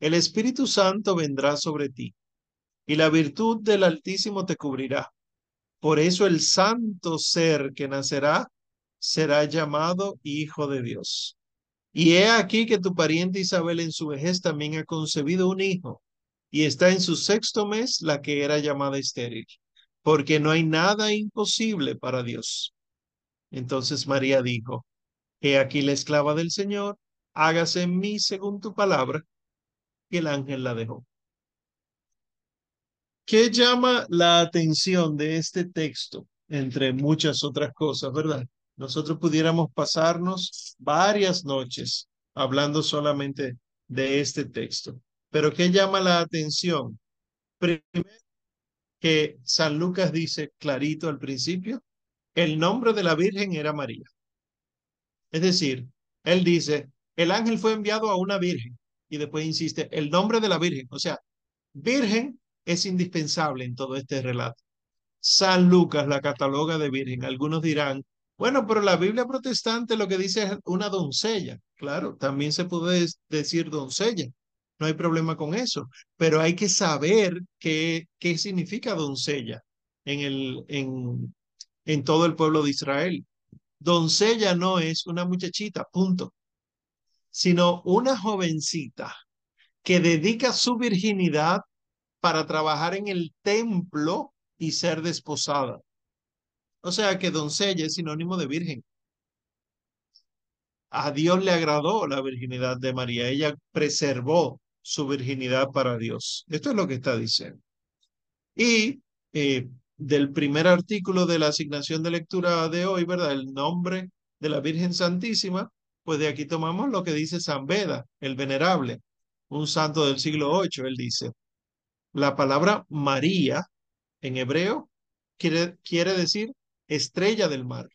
el Espíritu Santo vendrá sobre ti y la virtud del Altísimo te cubrirá. Por eso el santo ser que nacerá será llamado Hijo de Dios. Y he aquí que tu pariente Isabel en su vejez también ha concebido un hijo, y está en su sexto mes la que era llamada estéril, porque no hay nada imposible para Dios. Entonces María dijo, He aquí la esclava del Señor, hágase en mí según tu palabra. Y el ángel la dejó. ¿Qué llama la atención de este texto? Entre muchas otras cosas, ¿verdad? Nosotros pudiéramos pasarnos varias noches hablando solamente de este texto. Pero ¿qué llama la atención? Primero, que San Lucas dice clarito al principio, el nombre de la Virgen era María. Es decir, él dice, el ángel fue enviado a una virgen y después insiste, el nombre de la Virgen. O sea, Virgen es indispensable en todo este relato. San Lucas la cataloga de virgen. Algunos dirán, bueno, pero la Biblia protestante lo que dice es una doncella. Claro, también se puede decir doncella. No hay problema con eso, pero hay que saber qué, qué significa doncella en, el, en, en todo el pueblo de Israel. Doncella no es una muchachita, punto, sino una jovencita que dedica su virginidad para trabajar en el templo y ser desposada. O sea que doncella es sinónimo de virgen. A Dios le agradó la virginidad de María. Ella preservó su virginidad para Dios. Esto es lo que está diciendo. Y eh, del primer artículo de la asignación de lectura de hoy, ¿verdad? El nombre de la Virgen Santísima, pues de aquí tomamos lo que dice San Beda, el venerable, un santo del siglo VIII. Él dice, la palabra María en hebreo quiere, quiere decir estrella del mar.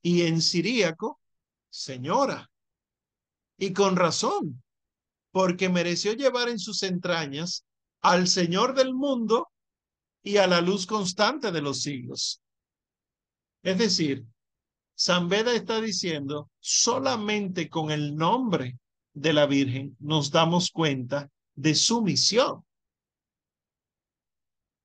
Y en siríaco, señora. Y con razón, porque mereció llevar en sus entrañas al Señor del mundo y a la luz constante de los siglos. Es decir, San Beda está diciendo, solamente con el nombre de la Virgen nos damos cuenta de su misión.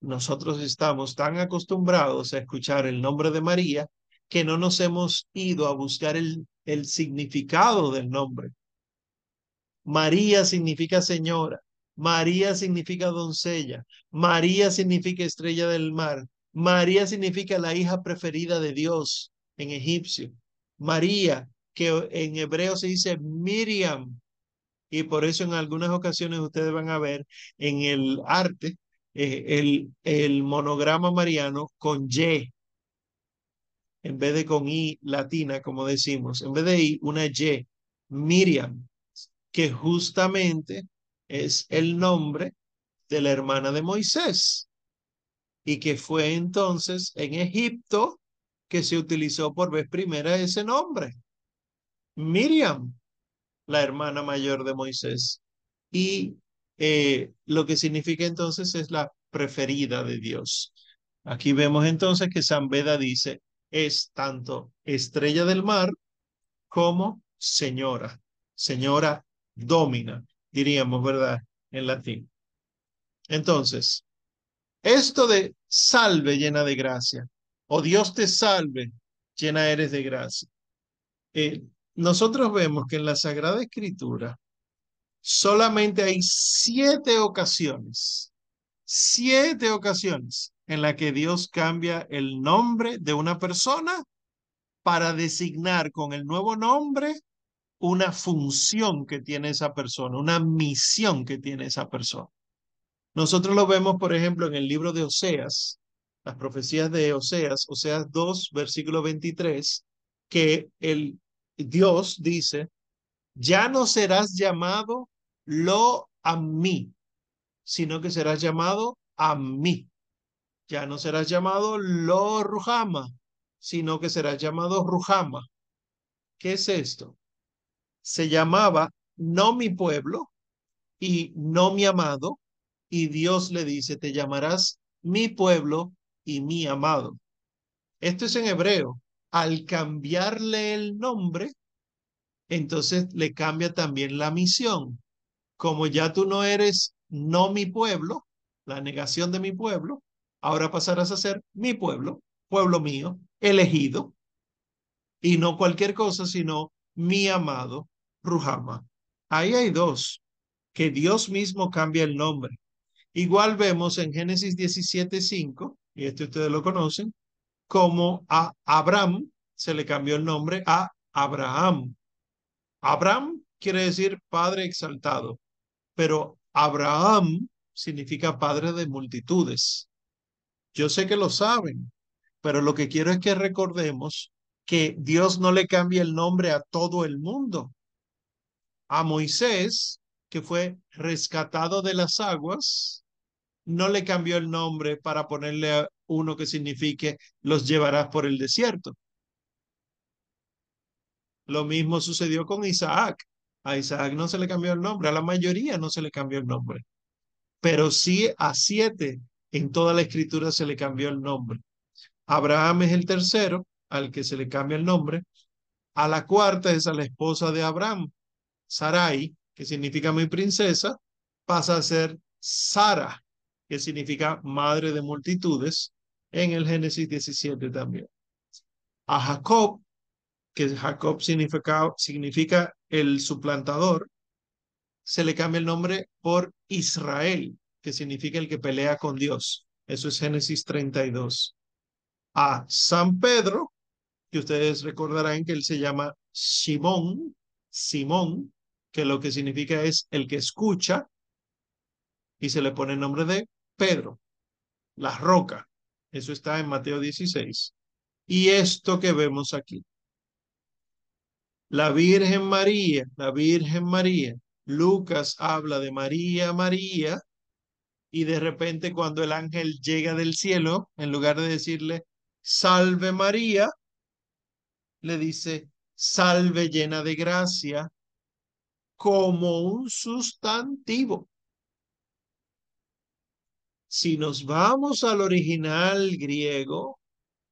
Nosotros estamos tan acostumbrados a escuchar el nombre de María que no nos hemos ido a buscar el, el significado del nombre. María significa señora, María significa doncella, María significa estrella del mar, María significa la hija preferida de Dios en egipcio. María, que en hebreo se dice Miriam, y por eso en algunas ocasiones ustedes van a ver en el arte eh, el, el monograma mariano con Y, en vez de con I latina, como decimos, en vez de I, una Y, Miriam, que justamente es el nombre de la hermana de Moisés y que fue entonces en Egipto que se utilizó por vez primera ese nombre. Miriam, la hermana mayor de Moisés. Y eh, lo que significa entonces es la preferida de Dios. Aquí vemos entonces que San Beda dice, es tanto estrella del mar como señora, señora domina, diríamos, ¿verdad? En latín. Entonces, esto de salve llena de gracia, o Dios te salve, llena eres de gracia. Eh, nosotros vemos que en la Sagrada Escritura solamente hay siete ocasiones, siete ocasiones en las que Dios cambia el nombre de una persona para designar con el nuevo nombre una función que tiene esa persona, una misión que tiene esa persona. Nosotros lo vemos, por ejemplo, en el libro de Oseas, las profecías de Oseas, Oseas 2, versículo 23, que el Dios dice, ya no serás llamado lo a mí, sino que serás llamado a mí. Ya no serás llamado lo Rujama, sino que serás llamado Rujama. ¿Qué es esto? Se llamaba no mi pueblo y no mi amado, y Dios le dice, te llamarás mi pueblo y mi amado. Esto es en hebreo. Al cambiarle el nombre, entonces le cambia también la misión. Como ya tú no eres no mi pueblo, la negación de mi pueblo, ahora pasarás a ser mi pueblo, pueblo mío, elegido, y no cualquier cosa, sino mi amado Ruhama. Ahí hay dos, que Dios mismo cambia el nombre. Igual vemos en Génesis 17.5, y este ustedes lo conocen, como a Abraham se le cambió el nombre a Abraham. Abraham quiere decir padre exaltado, pero Abraham significa padre de multitudes. Yo sé que lo saben, pero lo que quiero es que recordemos que Dios no le cambia el nombre a todo el mundo. A Moisés, que fue rescatado de las aguas, no le cambió el nombre para ponerle uno que signifique los llevarás por el desierto. Lo mismo sucedió con Isaac. A Isaac no se le cambió el nombre, a la mayoría no se le cambió el nombre, pero sí a siete en toda la escritura se le cambió el nombre. Abraham es el tercero al que se le cambia el nombre. A la cuarta es a la esposa de Abraham, Sarai, que significa mi princesa, pasa a ser Sara, que significa madre de multitudes, en el Génesis 17 también. A Jacob, que Jacob significa, significa el suplantador, se le cambia el nombre por Israel, que significa el que pelea con Dios. Eso es Génesis 32. A San Pedro, que ustedes recordarán que él se llama Simón, Simón, que lo que significa es el que escucha, y se le pone el nombre de Pedro, la roca. Eso está en Mateo 16. Y esto que vemos aquí. La Virgen María, la Virgen María. Lucas habla de María, María, y de repente cuando el ángel llega del cielo, en lugar de decirle, salve María, le dice, salve llena de gracia, como un sustantivo. Si nos vamos al original griego,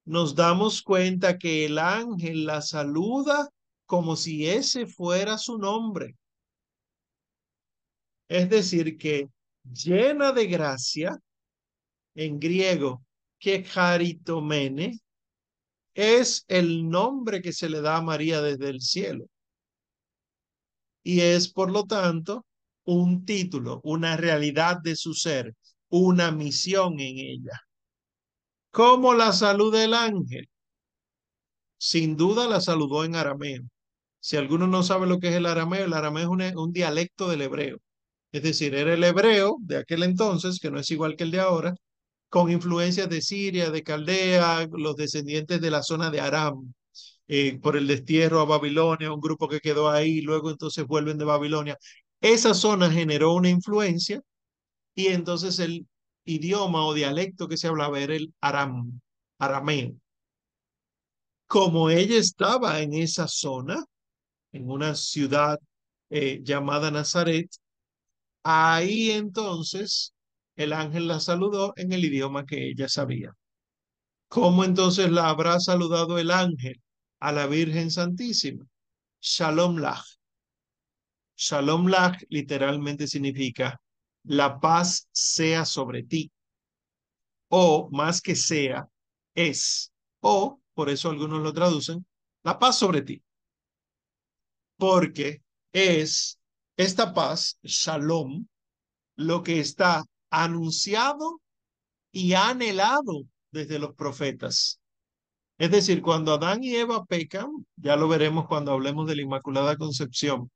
nos damos cuenta que el ángel la saluda como si ese fuera su nombre. Es decir, que llena de gracia, en griego, que caritomene, es el nombre que se le da a María desde el cielo. Y es, por lo tanto, un título, una realidad de su ser, una misión en ella. ¿Cómo la saluda el ángel? Sin duda la saludó en arameo. Si alguno no sabe lo que es el arameo, el arameo es un, dialecto del hebreo. Es decir, era el hebreo de aquel entonces, que no es igual que el de ahora, con influencias de Siria, de Caldea, los descendientes de la zona de Aram, eh, por el destierro a Babilonia, un grupo que quedó ahí, luego entonces vuelven de Babilonia. Esa zona generó una influencia y entonces el idioma o dialecto que se hablaba era el aram, arameo. Como ella estaba en esa zona, en una ciudad eh, llamada Nazaret, ahí entonces el ángel la saludó en el idioma que ella sabía. ¿Cómo entonces la habrá saludado el ángel a la Virgen Santísima? Shalom Lach. Shalom Lach literalmente significa la paz sea sobre ti. O más que sea, es. O, por eso algunos lo traducen, la paz sobre ti. Porque es esta paz, shalom, lo que está anunciado y anhelado desde los profetas. Es decir, cuando Adán y Eva pecan, ya lo veremos cuando hablemos de la Inmaculada Concepción,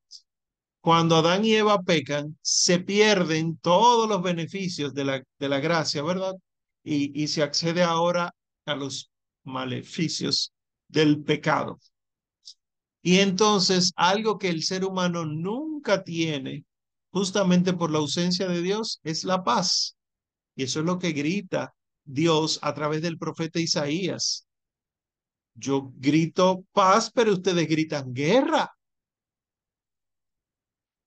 cuando Adán y Eva pecan, se pierden todos los beneficios de la, de la gracia, ¿verdad? Y, y se accede ahora a los maleficios del pecado. Y entonces algo que el ser humano nunca tiene, justamente por la ausencia de Dios, es la paz. Y eso es lo que grita Dios a través del profeta Isaías. Yo grito paz, pero ustedes gritan guerra.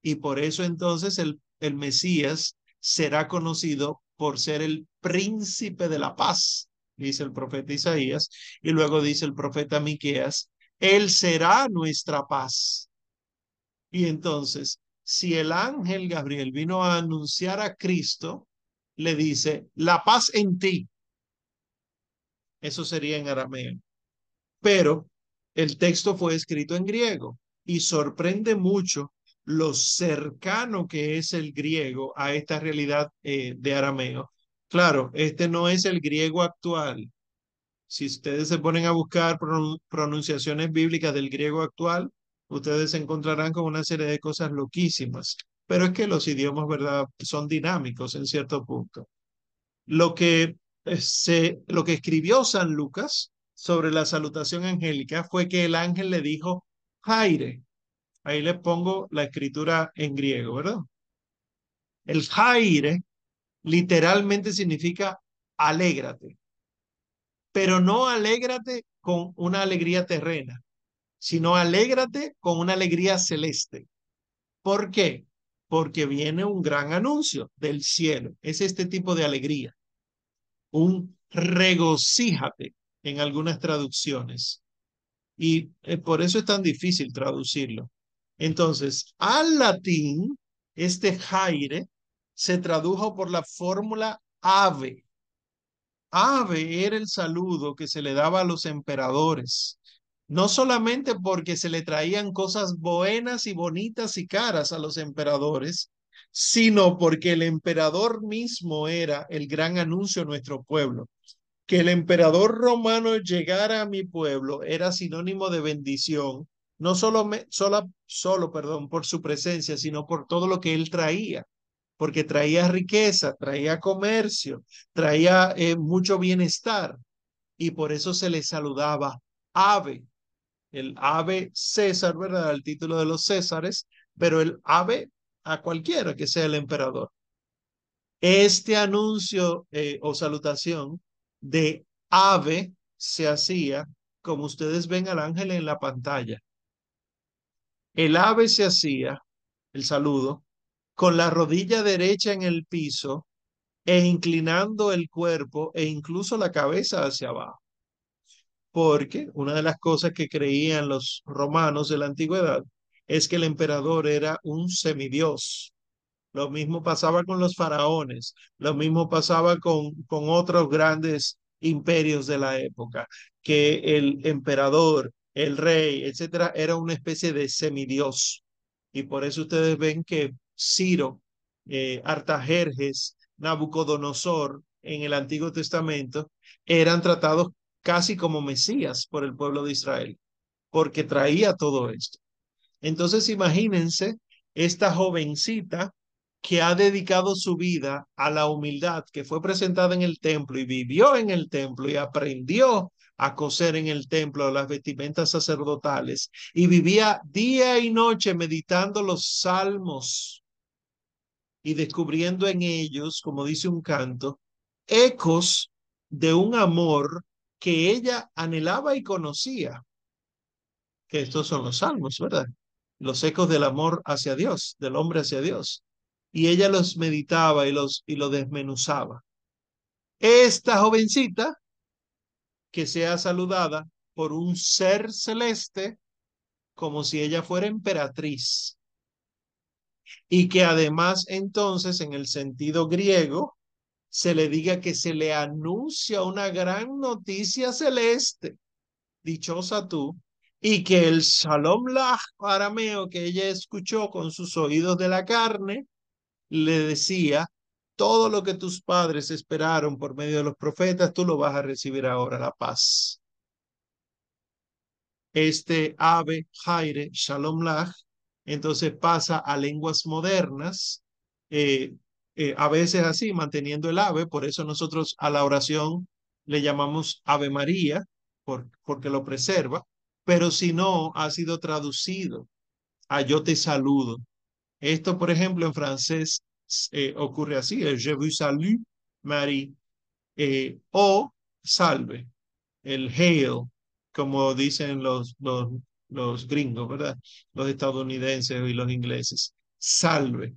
Y por eso entonces el, el Mesías será conocido por ser el príncipe de la paz, dice el profeta Isaías, y luego dice el profeta Miqueas, él será nuestra paz. Y entonces, si el ángel Gabriel vino a anunciar a Cristo, le dice, la paz en ti. Eso sería en arameo. Pero el texto fue escrito en griego y sorprende mucho lo cercano que es el griego a esta realidad eh, de arameo. Claro, este no es el griego actual. Si ustedes se ponen a buscar pronunciaciones bíblicas del griego actual, ustedes se encontrarán con una serie de cosas loquísimas. Pero es que los idiomas, ¿verdad?, son dinámicos en cierto punto. Lo que, eh, se, lo que escribió San Lucas sobre la salutación angélica fue que el ángel le dijo, Jaire, Ahí le pongo la escritura en griego, ¿verdad? El jaire literalmente significa alégrate, pero no alégrate con una alegría terrena, sino alégrate con una alegría celeste. ¿Por qué? Porque viene un gran anuncio del cielo. Es este tipo de alegría. Un regocíjate en algunas traducciones. Y eh, por eso es tan difícil traducirlo. Entonces, al latín, este jaire se tradujo por la fórmula ave. Ave era el saludo que se le daba a los emperadores, no solamente porque se le traían cosas buenas y bonitas y caras a los emperadores, sino porque el emperador mismo era el gran anuncio a nuestro pueblo. Que el emperador romano llegara a mi pueblo era sinónimo de bendición no solo, solo perdón, por su presencia, sino por todo lo que él traía, porque traía riqueza, traía comercio, traía eh, mucho bienestar, y por eso se le saludaba ave, el ave César, ¿verdad? El título de los Césares, pero el ave a cualquiera que sea el emperador. Este anuncio eh, o salutación de ave se hacía, como ustedes ven al ángel en la pantalla. El ave se hacía, el saludo, con la rodilla derecha en el piso e inclinando el cuerpo e incluso la cabeza hacia abajo. Porque una de las cosas que creían los romanos de la antigüedad es que el emperador era un semidios. Lo mismo pasaba con los faraones, lo mismo pasaba con, con otros grandes imperios de la época, que el emperador el rey, etcétera, era una especie de semidios. Y por eso ustedes ven que Ciro, eh, Artajerjes, Nabucodonosor en el Antiguo Testamento eran tratados casi como Mesías por el pueblo de Israel, porque traía todo esto. Entonces imagínense esta jovencita que ha dedicado su vida a la humildad, que fue presentada en el templo y vivió en el templo y aprendió a coser en el templo las vestimentas sacerdotales y vivía día y noche meditando los salmos y descubriendo en ellos, como dice un canto, ecos de un amor que ella anhelaba y conocía. Que estos son los salmos, ¿verdad? Los ecos del amor hacia Dios, del hombre hacia Dios. Y ella los meditaba y los y desmenuzaba. Esta jovencita que sea saludada por un ser celeste como si ella fuera emperatriz. Y que además entonces en el sentido griego se le diga que se le anuncia una gran noticia celeste, dichosa tú, y que el Shalom Lach arameo que ella escuchó con sus oídos de la carne le decía todo lo que tus padres esperaron por medio de los profetas, tú lo vas a recibir ahora, la paz. Este ave, Jaire, Shalom Lach, entonces pasa a lenguas modernas, eh, eh, a veces así, manteniendo el ave, por eso nosotros a la oración le llamamos Ave María, por, porque lo preserva, pero si no, ha sido traducido a yo te saludo. Esto, por ejemplo, en francés eh, ocurre así, je vous salue, Marie, eh, o salve, el hail, como dicen los, los gringos, ¿verdad? Los estadounidenses y los ingleses, salve.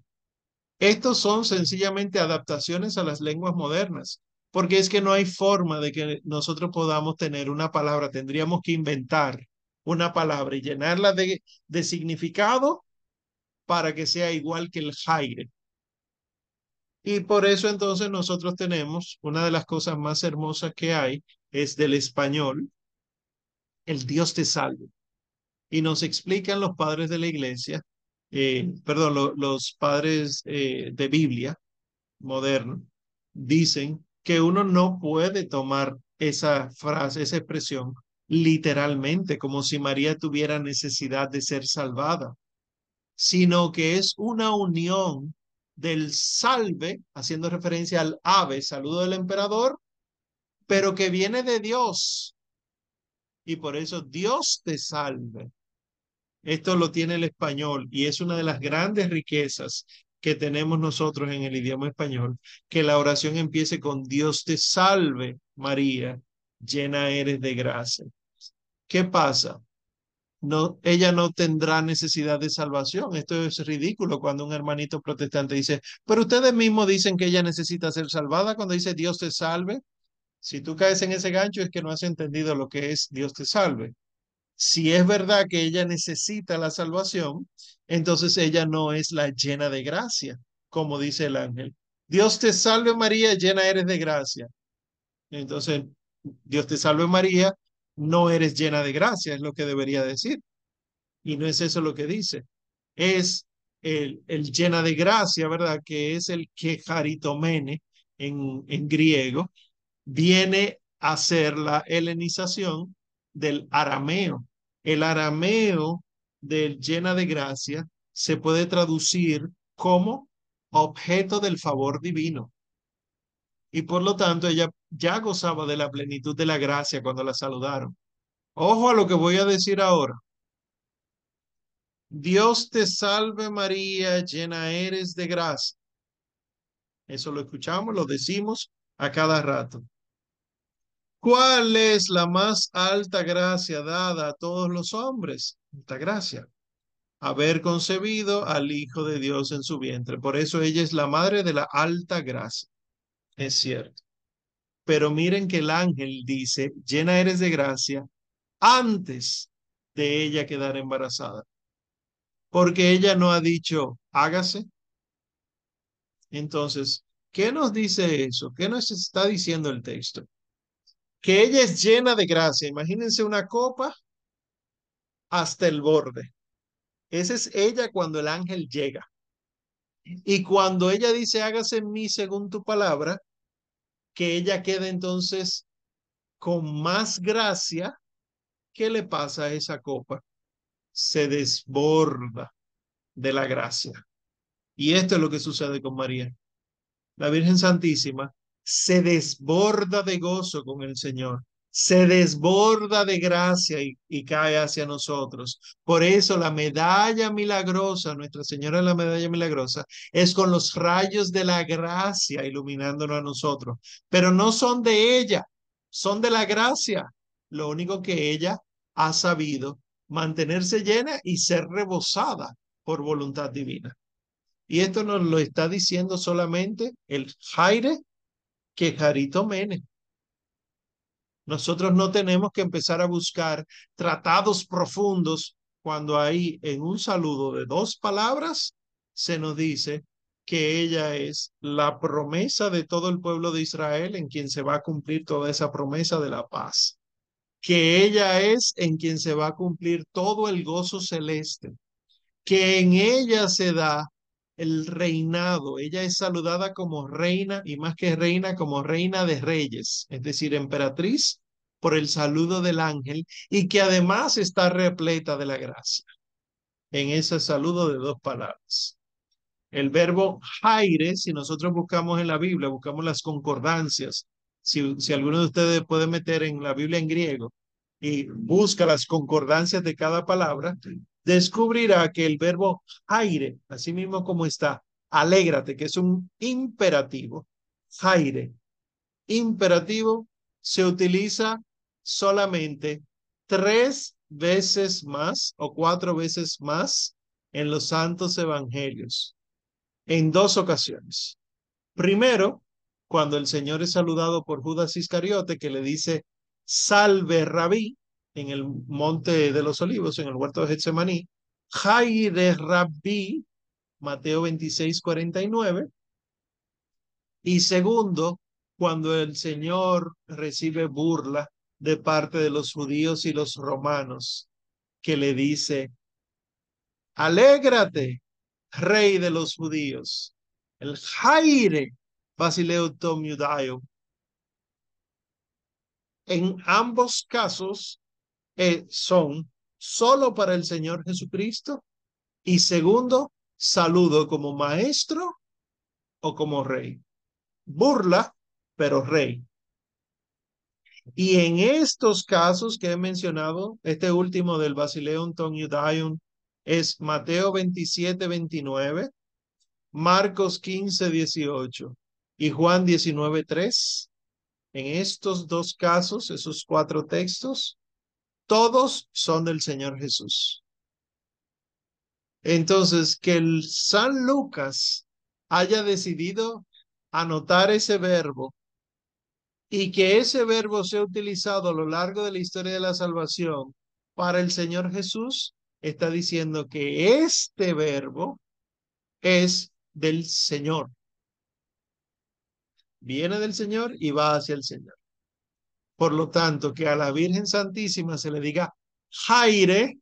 Estos son sencillamente adaptaciones a las lenguas modernas. porque es que no hay forma de que nosotros podamos tener una palabra, tendríamos que inventar una palabra y llenarla de, de significado para que sea igual que el Jaire. Y por eso entonces nosotros tenemos una de las cosas más hermosas que hay, es del español, el Dios te salve. Y nos explican los padres de la iglesia, eh, perdón, los padres eh, de Biblia moderno, dicen que uno no puede tomar esa frase, esa expresión literalmente, como si María tuviera necesidad de ser salvada, sino que es una unión del salve, haciendo referencia al ave, saludo del emperador, pero que viene de Dios. Y por eso Dios te salve. Esto lo tiene el español y es una de las grandes riquezas que tenemos nosotros en el idioma español, que la oración empiece con Dios te salve, María, llena eres de gracia. ¿Qué pasa? no, ella no tendrá necesidad de salvación. Esto es ridículo cuando un hermanito protestante dice, pero ustedes mismos dicen que ella necesita ser salvada cuando dice Dios te salve. Si tú caes en ese gancho es que no has entendido lo que es Dios te salve. Si es verdad que ella necesita la salvación, entonces ella no es la llena de gracia, como dice el ángel. Dios te salve María, llena eres de gracia. Entonces, Dios te salve María, no eres llena de gracia, es lo que debería decir. Y no es eso lo que dice. Es el, el llena de gracia, ¿verdad? Que es el que en, en griego, viene a ser la helenización del arameo. El arameo del llena de gracia se puede traducir como objeto del favor divino. Y por lo tanto ella ya gozaba de la plenitud de la gracia cuando la saludaron. Ojo a lo que voy a decir ahora. Dios te salve María, llena eres de gracia. Eso lo escuchamos, lo decimos a cada rato. ¿Cuál es la más alta gracia dada a todos los hombres? Esta gracia. Haber concebido al Hijo de Dios en su vientre. Por eso ella es la madre de la alta gracia. Es cierto. Pero miren que el ángel dice, llena eres de gracia antes de ella quedar embarazada. Porque ella no ha dicho, hágase. Entonces, ¿qué nos dice eso? ¿Qué nos está diciendo el texto? Que ella es llena de gracia. Imagínense una copa hasta el borde. Esa es ella cuando el ángel llega. Y cuando ella dice, hágase en mí según tu palabra, que ella quede entonces con más gracia, ¿qué le pasa a esa copa? Se desborda de la gracia. Y esto es lo que sucede con María. La Virgen Santísima se desborda de gozo con el Señor se desborda de gracia y, cae hacia nosotros. Por eso la medalla milagrosa, Nuestra Señora la medalla milagrosa, es con los rayos de la gracia iluminándonos a nosotros. Pero no son de ella, son de la gracia. Lo único que ella ha sabido mantenerse llena y ser rebosada por voluntad divina. Y esto nos lo está diciendo solamente el Jaire que Jarito Mene. Nosotros no tenemos que empezar a buscar tratados profundos cuando ahí en un saludo de dos palabras se nos dice que ella es la promesa de todo el pueblo de Israel en quien se va a cumplir toda esa promesa de la paz, que ella es en quien se va a cumplir todo el gozo celeste, que en ella se da el reinado. Ella es saludada como reina y más que reina, como reina de reyes, es decir, emperatriz por el saludo del ángel y que además está repleta de la gracia. En ese saludo de dos palabras. El verbo jaire, si nosotros buscamos en la Biblia, buscamos las concordancias, si, si alguno de ustedes puede meter en la Biblia en griego y busca las concordancias de cada palabra, descubrirá que el verbo jaire, así mismo como está, alégrate, que es un imperativo, jaire, imperativo, se utiliza solamente tres veces más o cuatro veces más en los santos evangelios, en dos ocasiones. Primero, cuando el Señor es saludado por Judas Iscariote, que le dice, salve rabí, en el monte de los olivos, en el huerto de Getsemaní, Jaire rabí, Mateo 26, 49. Y segundo, cuando el Señor recibe burla de parte de los judíos y los romanos, que le dice, alégrate, rey de los judíos. El Jaire Basileo Tomiudaio. En ambos casos son solo para el Señor Jesucristo y segundo, saludo como maestro o como rey. Burla, pero rey. Y en estos casos que he mencionado, este último del Basileon Ton es Mateo 27, 29, Marcos 15, 18 y Juan 19, 3. En estos dos casos, esos cuatro textos, todos son del Señor Jesús. Entonces, que el San Lucas haya decidido anotar ese verbo y que ese verbo sea utilizado a lo largo de la historia de la salvación para el Señor Jesús, está diciendo que este verbo es del Señor. Viene del Señor y va hacia el Señor. Por lo tanto, que a la Virgen Santísima se le diga Jaire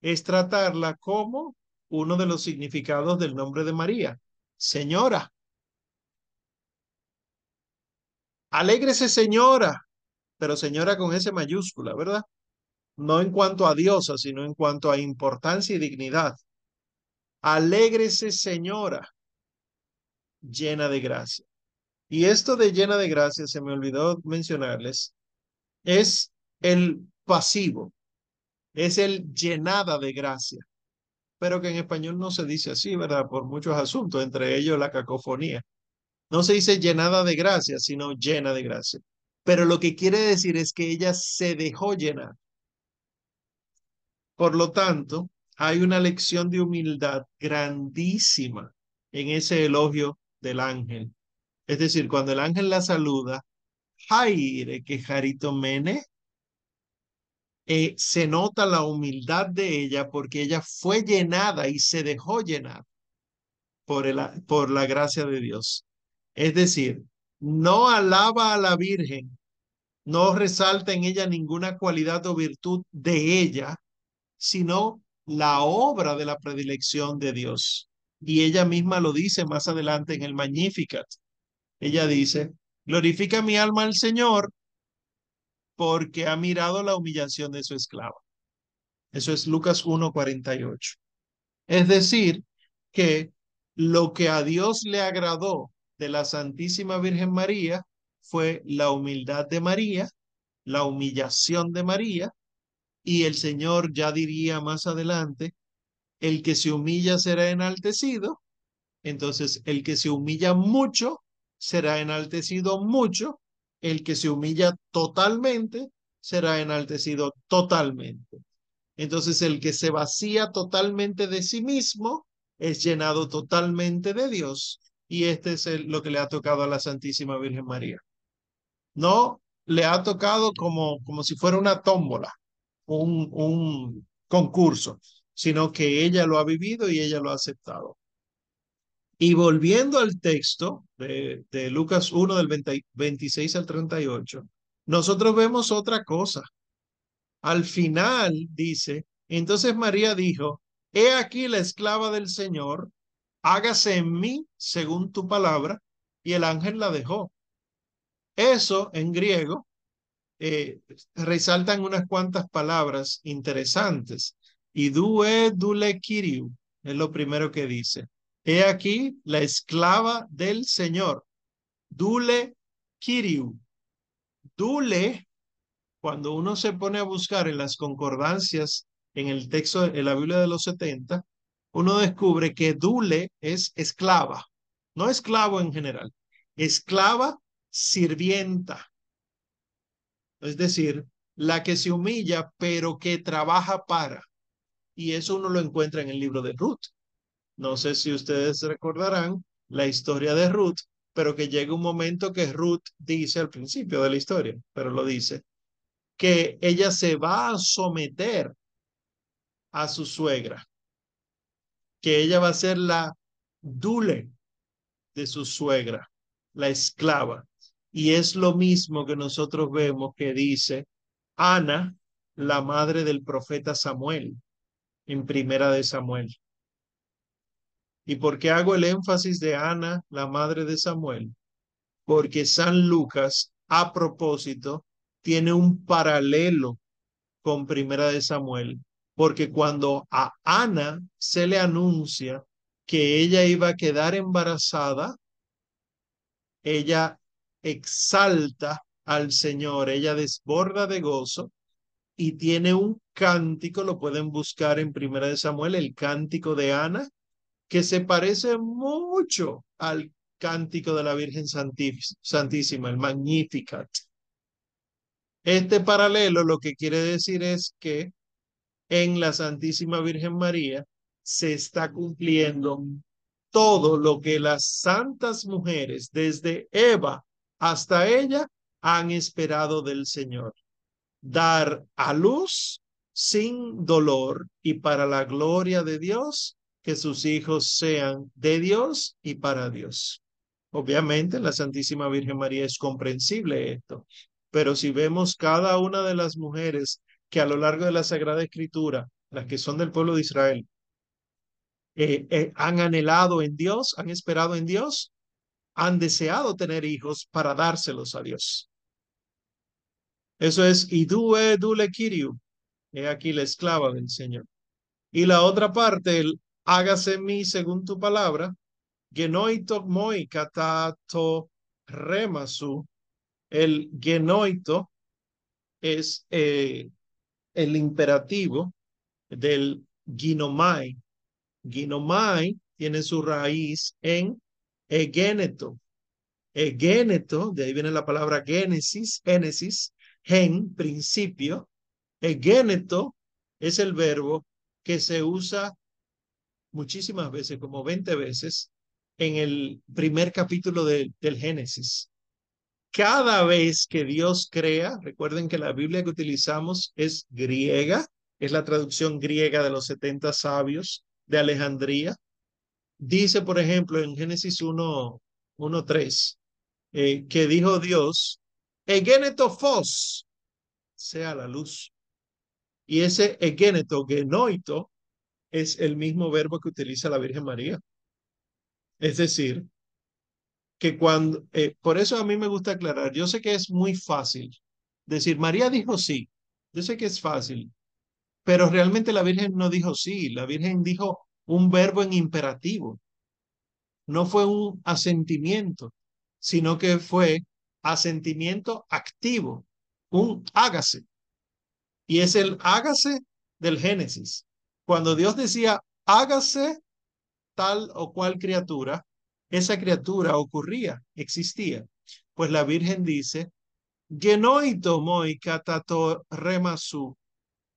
es tratarla como uno de los significados del nombre de María, señora. Alégrese señora, pero señora con S mayúscula, ¿verdad? No en cuanto a diosa, sino en cuanto a importancia y dignidad. Alégrese señora, llena de gracia. Y esto de llena de gracia, se me olvidó mencionarles, es el pasivo, es el llenada de gracia, pero que en español no se dice así, ¿verdad? Por muchos asuntos, entre ellos la cacofonía. No se dice llenada de gracia, sino llena de gracia. Pero lo que quiere decir es que ella se dejó llenar. Por lo tanto, hay una lección de humildad grandísima en ese elogio del ángel. Es decir, cuando el ángel la saluda, Jaire, que Jarito Mene, eh, se nota la humildad de ella porque ella fue llenada y se dejó llenar por, el, por la gracia de Dios. Es decir, no alaba a la Virgen, no resalta en ella ninguna cualidad o virtud de ella, sino la obra de la predilección de Dios. Y ella misma lo dice más adelante en el Magnificat. Ella dice, glorifica mi alma al Señor porque ha mirado la humillación de su esclava. Eso es Lucas 1.48. Es decir, que lo que a Dios le agradó de la Santísima Virgen María fue la humildad de María, la humillación de María, y el Señor ya diría más adelante, el que se humilla será enaltecido, entonces el que se humilla mucho será enaltecido mucho, el que se humilla totalmente será enaltecido totalmente. Entonces el que se vacía totalmente de sí mismo es llenado totalmente de Dios. Y este es lo que le ha tocado a la Santísima Virgen María. No le ha tocado como, como si fuera una tómbola, un, un concurso, sino que ella lo ha vivido y ella lo ha aceptado. Y volviendo al texto de, Lucas 1 del 26 al 38, nosotros vemos otra cosa. Al final dice, entonces María dijo, he aquí la esclava del Señor, hágase en mí según tu palabra, y el ángel la dejó. Eso en griego eh, resaltan unas cuantas palabras interesantes. Y due dule kiriu es lo primero que dice. He aquí la esclava del Señor. Dule Kiriu. Dule, cuando uno se pone a buscar en las concordancias en el texto de la Biblia de los 70, uno descubre que Dule es esclava, no esclavo en general, esclava sirvienta. Es decir, la que se humilla, pero que trabaja para. Y eso uno lo encuentra en el libro de Ruth. No sé si ustedes recordarán la historia de Ruth, pero que llega un momento que Ruth dice al principio de la historia, pero lo dice, que ella se va a someter a su suegra, que ella va a ser la dule de su suegra, la esclava. Y es lo mismo que nosotros vemos que dice Ana, la madre del profeta Samuel, en primera de Samuel. ¿Y por qué hago el énfasis de Ana, la madre de Samuel? Porque San Lucas, a propósito, tiene un paralelo con primera de Samuel, porque cuando a Ana se le anuncia que ella iba a quedar embarazada, ella exalta al Señor, ella desborda de gozo y tiene un cántico, lo pueden buscar en Primera de Samuel, el cántico de Ana, que se parece mucho al cántico de la Virgen Santísima, el Magnificat. Este paralelo lo que quiere decir es que en la Santísima Virgen María se está cumpliendo todo lo que las santas mujeres, desde Eva hasta ella, han esperado del Señor. Dar a luz sin dolor y para la gloria de Dios que sus hijos sean de Dios y para Dios. Obviamente, la Santísima Virgen María es comprensible esto, pero si vemos cada una de las mujeres que a lo largo de la Sagrada Escritura, las que son del pueblo de Israel, eh, eh, han anhelado en Dios, han esperado en Dios, han deseado tener hijos para dárselos a Dios. Eso es idue dule kiriu. He aquí la esclava del Señor. Y la otra parte, el hágase en mí según tu palabra, genoito moi katato remasu. El genoito es eh, el imperativo del ginomai. Ginomai tiene su raíz en egeneto. Egeneto, de ahí viene la palabra génesis, génesis, gen, principio. Egeneto es el verbo que se usa muchísimas veces, como 20 veces, en el primer capítulo del Génesis. Cada vez que Dios crea, recuerden que la Biblia que utilizamos es griega, es la traducción griega de los 70 sabios de Alejandría. Dice, por ejemplo, en Génesis 1, 1.3, eh, que dijo Dios, Egeneto fos, sea la luz. Y ese egeneto, genoito, es el mismo verbo que utiliza la Virgen María. Es decir, que cuando, eh, por eso a mí me gusta aclarar, yo sé que es muy fácil decir, María dijo sí, yo sé que es fácil, pero realmente la Virgen no dijo sí, la Virgen dijo un verbo en imperativo. No fue un asentimiento, sino que fue asentimiento activo, un hágase. Y es el hágase del Génesis. Cuando Dios decía, hágase tal o cual criatura, esa criatura ocurría, existía. Pues la Virgen dice, genoito moi katato remasu,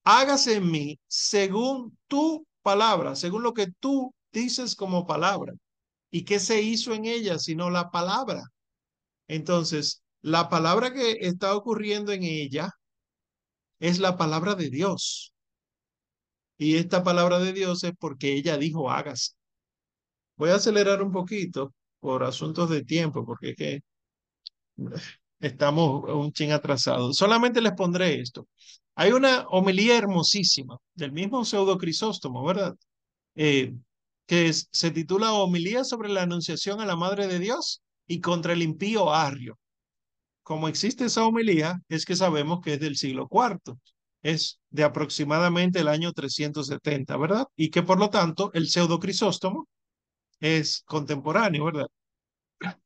hágase en mí según tu palabra, según lo que tú dices como palabra. ¿Y qué se hizo en ella sino la palabra? Entonces, la palabra que está ocurriendo en ella es la palabra de Dios. Y esta palabra de Dios es porque ella dijo hágase. Voy a acelerar un poquito por asuntos de tiempo, porque es que estamos un ching atrasados. Solamente les pondré esto. Hay una homilía hermosísima del mismo pseudo Crisóstomo, ¿verdad? Eh, que se titula Homilía sobre la Anunciación a la Madre de Dios y contra el impío Arrio. Como existe esa homilía, es que sabemos que es del siglo IV es de aproximadamente el año 370, ¿verdad? Y que por lo tanto el pseudo Crisóstomo es contemporáneo, ¿verdad?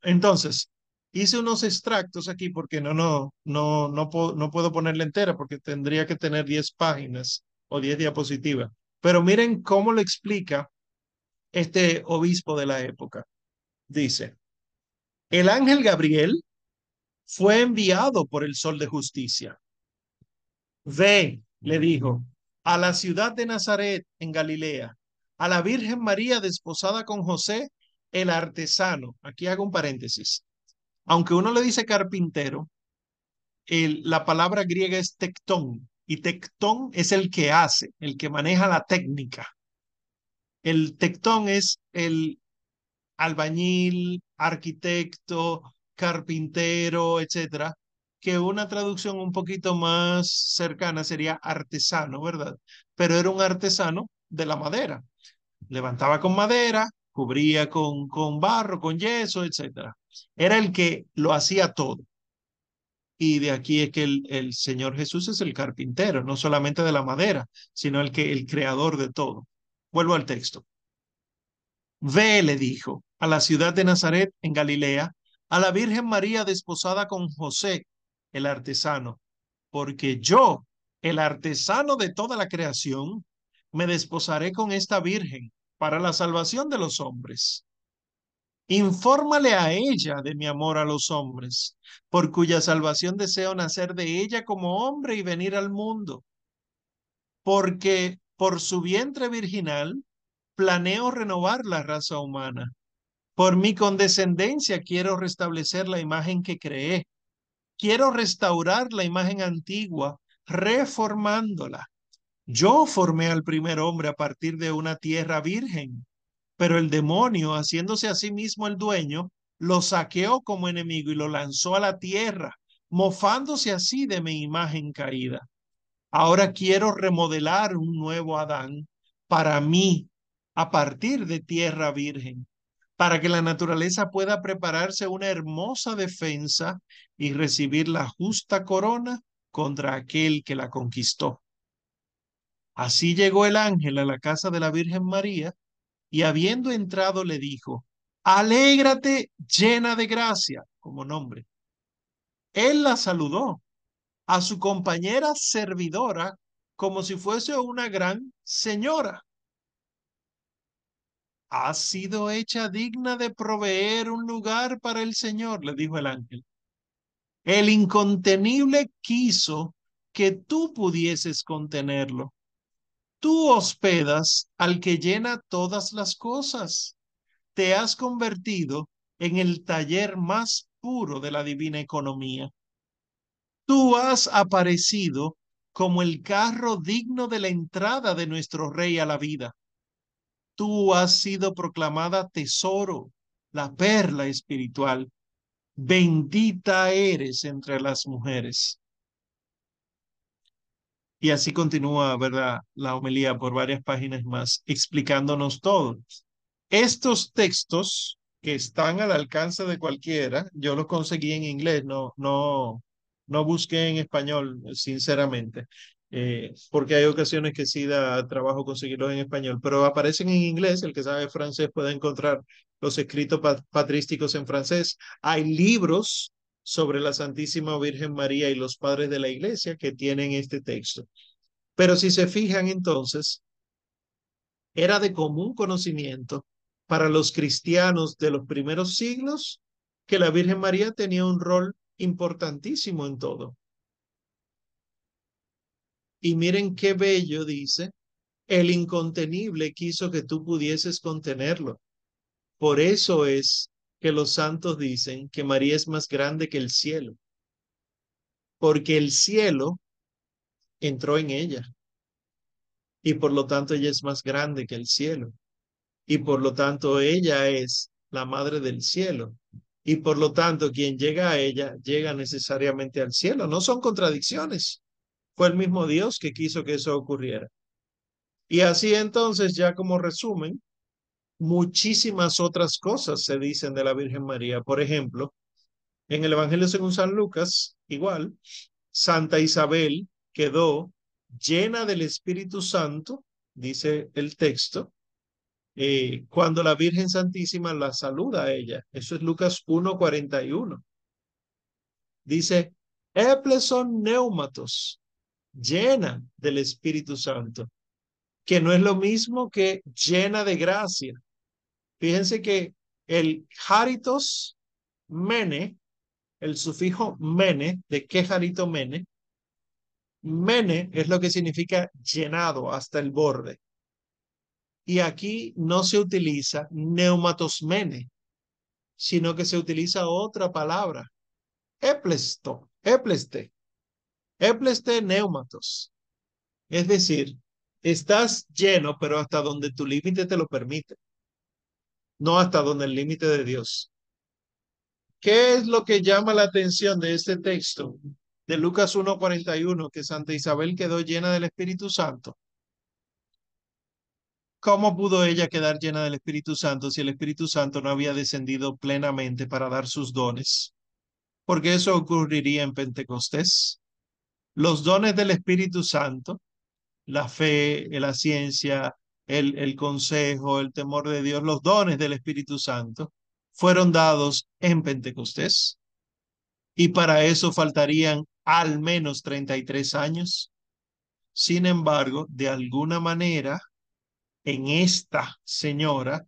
Entonces, hice unos extractos aquí porque no, no, no, no, puedo, no puedo ponerla entera porque tendría que tener 10 páginas o 10 diapositivas. Pero miren cómo lo explica este obispo de la época. Dice, el ángel Gabriel fue enviado por el sol de justicia Ve, le dijo, a la ciudad de Nazaret en Galilea, a la Virgen María desposada con José, el artesano. Aquí hago un paréntesis. Aunque uno le dice carpintero, el, la palabra griega es tectón y tectón es el que hace, el que maneja la técnica. El tectón es el albañil, arquitecto, carpintero, etcétera, que una traducción un poquito más cercana sería artesano, ¿verdad? Pero era un artesano de la madera. Levantaba con madera, cubría con, con barro, con yeso, etcétera. Era el que lo hacía todo. Y de aquí es que el, el, Señor Jesús es el carpintero, no solamente de la madera, sino el que el creador de todo. Vuelvo al texto. Ve, le dijo, a la ciudad de Nazaret en Galilea, a la Virgen María desposada con José, el artesano, porque yo, el artesano de toda la creación, me desposaré con esta Virgen para la salvación de los hombres. Infórmale a ella de mi amor a los hombres, por cuya salvación deseo nacer de ella como hombre y venir al mundo. Porque por su vientre virginal planeo renovar la raza humana. Por mi condescendencia quiero restablecer la imagen que creé. Quiero restaurar la imagen antigua, reformándola. Yo formé al primer hombre a partir de una tierra virgen, pero el demonio, haciéndose a sí mismo el dueño, lo saqueó como enemigo y lo lanzó a la tierra, mofándose así de mi imagen caída. Ahora quiero remodelar un nuevo Adán para mí, a partir de tierra virgen, para que la naturaleza pueda prepararse una hermosa defensa y recibir la justa corona contra aquel que la conquistó. Así llegó el ángel a la casa de la Virgen María y habiendo entrado le dijo, Alégrate llena de gracia, como nombre. Él la saludó a su compañera servidora como si fuese una gran señora has sido hecha digna de proveer un lugar para el Señor, le dijo el ángel. El incontenible quiso que tú pudieses contenerlo. Tú hospedas al que llena todas las cosas. Te has convertido en el taller más puro de la divina economía. Tú has aparecido como el carro digno de la entrada de nuestro rey a la vida tú has sido proclamada tesoro, la perla espiritual. Bendita eres entre las mujeres. Y así continúa, ¿verdad? La homilía por varias páginas más, explicándonos todo. Estos textos que están al alcance de cualquiera, yo los conseguí en inglés, no, no, no busqué en español, sinceramente. Eh, porque hay ocasiones que sí da trabajo conseguirlos en español, pero aparecen en inglés, el que sabe francés puede encontrar los escritos patrísticos en francés. Hay libros sobre la Santísima Virgen María y los padres de la iglesia que tienen este texto. Pero si se fijan entonces, era de común conocimiento para los cristianos de los primeros siglos que la Virgen María tenía un rol importantísimo en todo. Y miren qué bello dice, el incontenible quiso que tú pudieses contenerlo. Por eso es que los santos dicen que María es más grande que el cielo, porque el cielo entró en ella y por lo tanto ella es más grande que el cielo y por lo tanto ella es la madre del cielo y por lo tanto quien llega a ella llega necesariamente al cielo. No son contradicciones. Fue el mismo Dios que quiso que eso ocurriera. Y así entonces, ya como resumen, muchísimas otras cosas se dicen de la Virgen María. Por ejemplo, en el Evangelio según San Lucas, igual, Santa Isabel quedó llena del Espíritu Santo, dice el texto, eh, cuando la Virgen Santísima la saluda a ella. Eso es Lucas 1.41. Dice, Epleson neumatos, llena del Espíritu Santo, que no es lo mismo que llena de gracia. Fíjense que el jaritos mene, el sufijo mene, ¿de qué jarito mene? Mene es lo que significa llenado hasta el borde. Y aquí no se utiliza neumatosmene, sino que se utiliza otra palabra, eplesto, epleste, epleste neumatos. Es decir, estás lleno, pero hasta donde tu límite te lo permite, no hasta donde el límite de Dios. ¿Qué es lo que llama la atención de este texto de Lucas 1.41, que Santa Isabel quedó llena del Espíritu Santo? ¿Cómo pudo ella quedar llena del Espíritu Santo si el Espíritu Santo no había descendido plenamente para dar sus dones? Porque eso ocurriría en Pentecostés. Los dones del Espíritu Santo, la fe, la ciencia, el, consejo, el temor de Dios, los dones del Espíritu Santo, fueron dados en Pentecostés. Y para eso faltarían al menos 33 años. Sin embargo, de alguna manera, en esta señora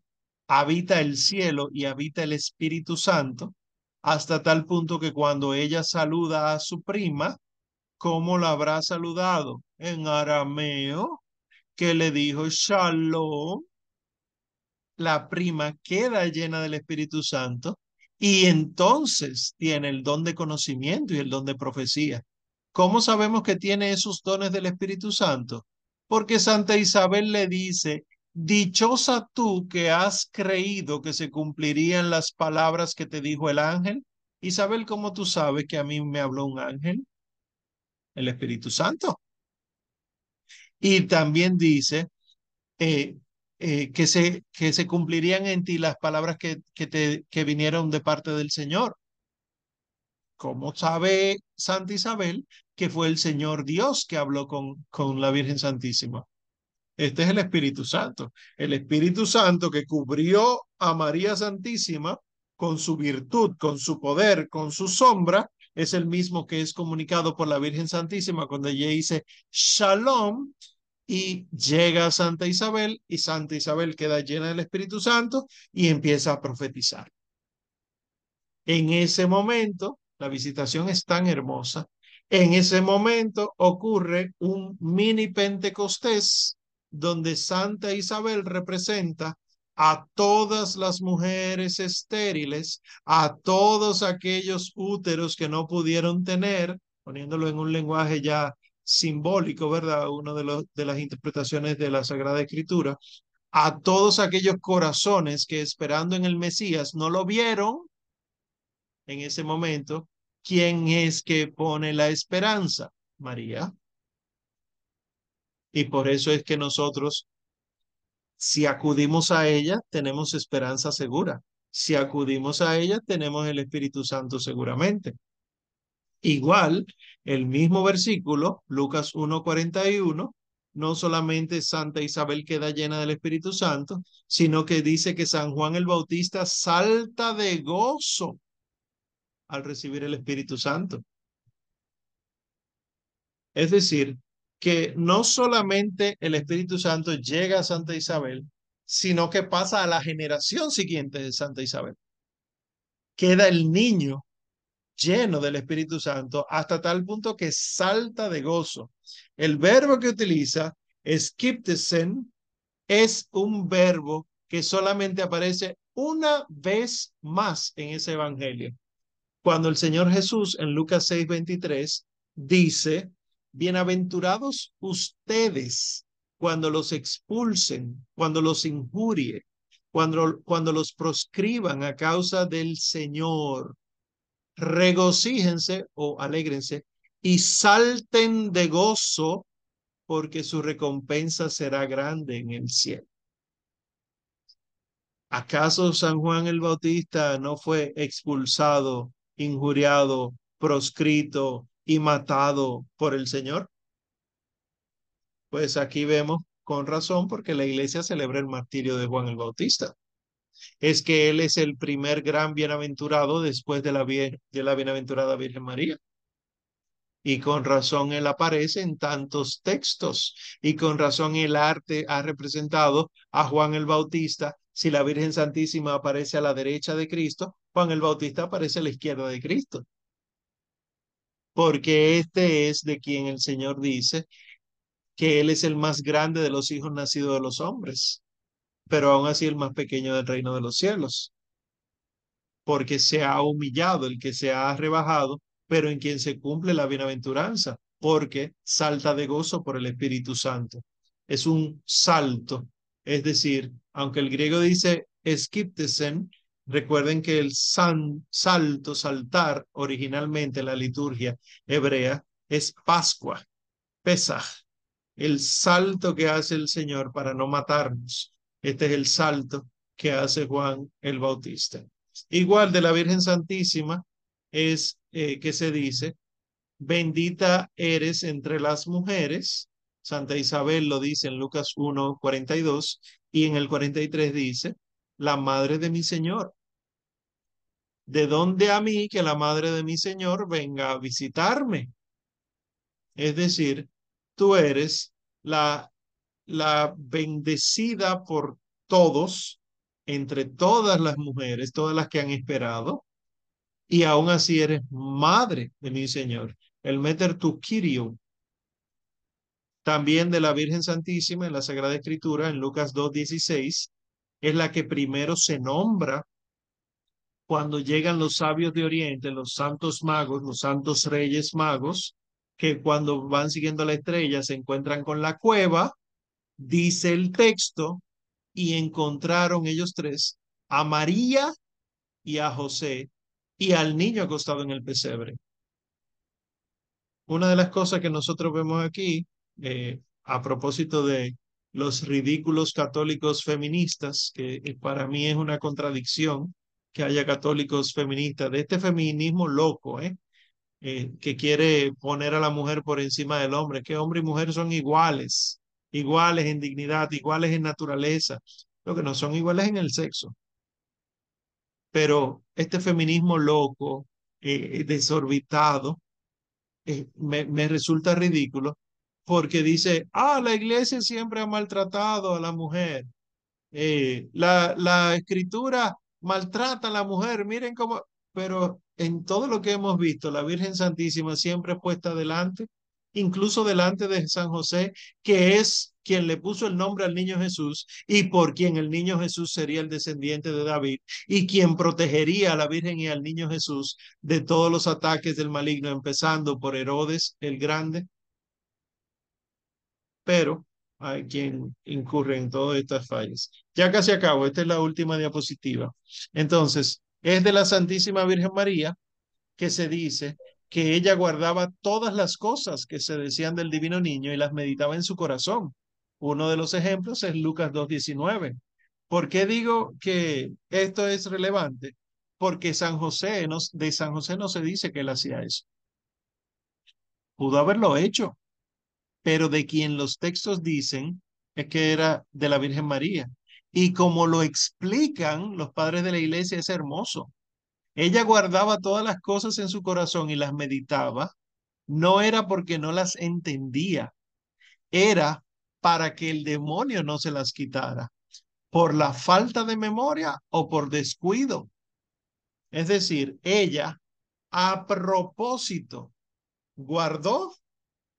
habita el cielo y habita el Espíritu Santo, hasta tal punto que cuando ella saluda a su prima, ¿cómo la habrá saludado? En arameo, que le dijo Shalom. La prima queda llena del Espíritu Santo y entonces tiene el don de conocimiento y el don de profecía. ¿Cómo sabemos que tiene esos dones del Espíritu Santo? porque Santa Isabel le dice, dichosa tú que has creído que se cumplirían las palabras que te dijo el ángel. Isabel, ¿cómo tú sabes que a mí me habló un ángel? El Espíritu Santo. Y también dice eh, eh, que, se, que se cumplirían en ti las palabras que, que, te, que vinieron de parte del Señor. ¿Cómo sabe Santa Isabel que fue el Señor Dios que habló con, con la Virgen Santísima? Este es el Espíritu Santo. El Espíritu Santo que cubrió a María Santísima con su virtud, con su poder, con su sombra, es el mismo que es comunicado por la Virgen Santísima cuando ella dice Shalom y llega a Santa Isabel y Santa Isabel queda llena del Espíritu Santo y empieza a profetizar. En ese momento, la visitación es tan hermosa. En ese momento ocurre un mini Pentecostés donde Santa Isabel representa a todas las mujeres estériles, a todos aquellos úteros que no pudieron tener, poniéndolo en un lenguaje ya simbólico, ¿verdad? Una de, los, de las interpretaciones de la Sagrada Escritura, a todos aquellos corazones que esperando en el Mesías no lo vieron en ese momento ¿quién es que pone la esperanza? María. Y por eso es que nosotros, si acudimos a ella, tenemos esperanza segura. Si acudimos a ella, tenemos el Espíritu Santo seguramente. Igual, el mismo versículo, Lucas 1.41, no solamente Santa Isabel queda llena del Espíritu Santo, sino que dice que San Juan el Bautista salta de gozo al recibir el Espíritu Santo. Es decir, que no solamente el Espíritu Santo llega a Santa Isabel, sino que pasa a la generación siguiente de Santa Isabel. Queda el niño lleno del Espíritu Santo hasta tal punto que salta de gozo. El verbo que utiliza, skiptesen, es un verbo que solamente aparece una vez más en ese evangelio cuando el Señor Jesús en Lucas 6:23 dice, bienaventurados ustedes cuando los expulsen, cuando los injurie, cuando, cuando los proscriban a causa del Señor. Regocíjense o alégrense y salten de gozo porque su recompensa será grande en el cielo. ¿Acaso San Juan el Bautista no fue expulsado injuriado, proscrito y matado por el Señor? Pues aquí vemos con razón porque la iglesia celebra el martirio de Juan el Bautista. Es que él es el primer gran bienaventurado después de la, de la bienaventurada Virgen María. Y con razón él aparece en tantos textos y con razón el arte ha representado a Juan el Bautista. Si la Virgen Santísima aparece a la derecha de Cristo, Juan el Bautista aparece a la izquierda de Cristo. Porque este es de quien el Señor dice que Él es el más grande de los hijos nacidos de los hombres. pero aún así el más pequeño del reino de los cielos, porque se ha humillado, el que se ha rebajado, pero en quien se cumple la bienaventuranza, porque salta de gozo por el Espíritu Santo. Es un salto, es decir, aunque el griego dice esquiptesen, recuerden que el salto, saltar, originalmente en la liturgia hebrea, es Pascua, Pesaj, el salto que hace el Señor para no matarnos. Este es el salto que hace Juan el Bautista. Igual de la Virgen Santísima es eh, que se dice, bendita eres entre las mujeres. Santa Isabel lo dice en Lucas 1, 42 y en el 43 dice, la madre de mi Señor. ¿De dónde a mí que la madre de mi Señor venga a visitarme? Es decir, tú eres la, la bendecida por todos, entre todas las mujeres, todas las que han esperado, y aún así eres madre de mi Señor. El meter tu kirio. También de la Virgen Santísima en la Sagrada Escritura, en Lucas 2.16, es la que primero se nombra cuando llegan los sabios de Oriente, los santos magos, los santos reyes magos, que cuando van siguiendo la estrella se encuentran con la cueva, dice el texto, y encontraron ellos tres a María y a José y al niño acostado en el pesebre. Una de las cosas que nosotros vemos aquí, eh, a propósito de los ridículos católicos feministas, que para mí es una contradicción que haya católicos feministas, de este feminismo loco, ¿eh? Eh, que quiere poner a la mujer por encima del hombre, que hombre y mujer son iguales, iguales en dignidad, iguales en naturaleza, lo que no son iguales en el sexo. Pero este feminismo loco, eh, desorbitado, eh, me, me resulta ridículo porque dice, ah, la iglesia siempre ha maltratado a la mujer. la, la escritura maltrata a la mujer, miren cómo, pero en todo lo que hemos visto, la Virgen Santísima siempre puesta delante, incluso delante de San José, que es quien le puso el nombre al niño Jesús y por quien el niño Jesús sería el descendiente de David y quien protegería a la Virgen y al niño Jesús de todos los ataques del maligno, empezando por Herodes el Grande. Pero hay quien incurre en todas estas fallas. Ya casi acabo, esta es la última diapositiva. Entonces, es de la Santísima Virgen María que se dice que ella guardaba todas las cosas que se decían del divino niño y las meditaba en su corazón. Uno de los ejemplos es Lucas 2.19. ¿Por qué digo que esto es relevante? Porque San José, de San José no se dice que él hacía eso. Pudo haberlo hecho, pero de quien los textos dicen es que era de la Virgen María. Y como lo explican los padres de la iglesia, es hermoso. Ella guardaba todas las cosas en su corazón y las meditaba. No era porque no las entendía, era para que el demonio no se las quitara, por la falta de memoria o por descuido. Es decir, ella a propósito guardó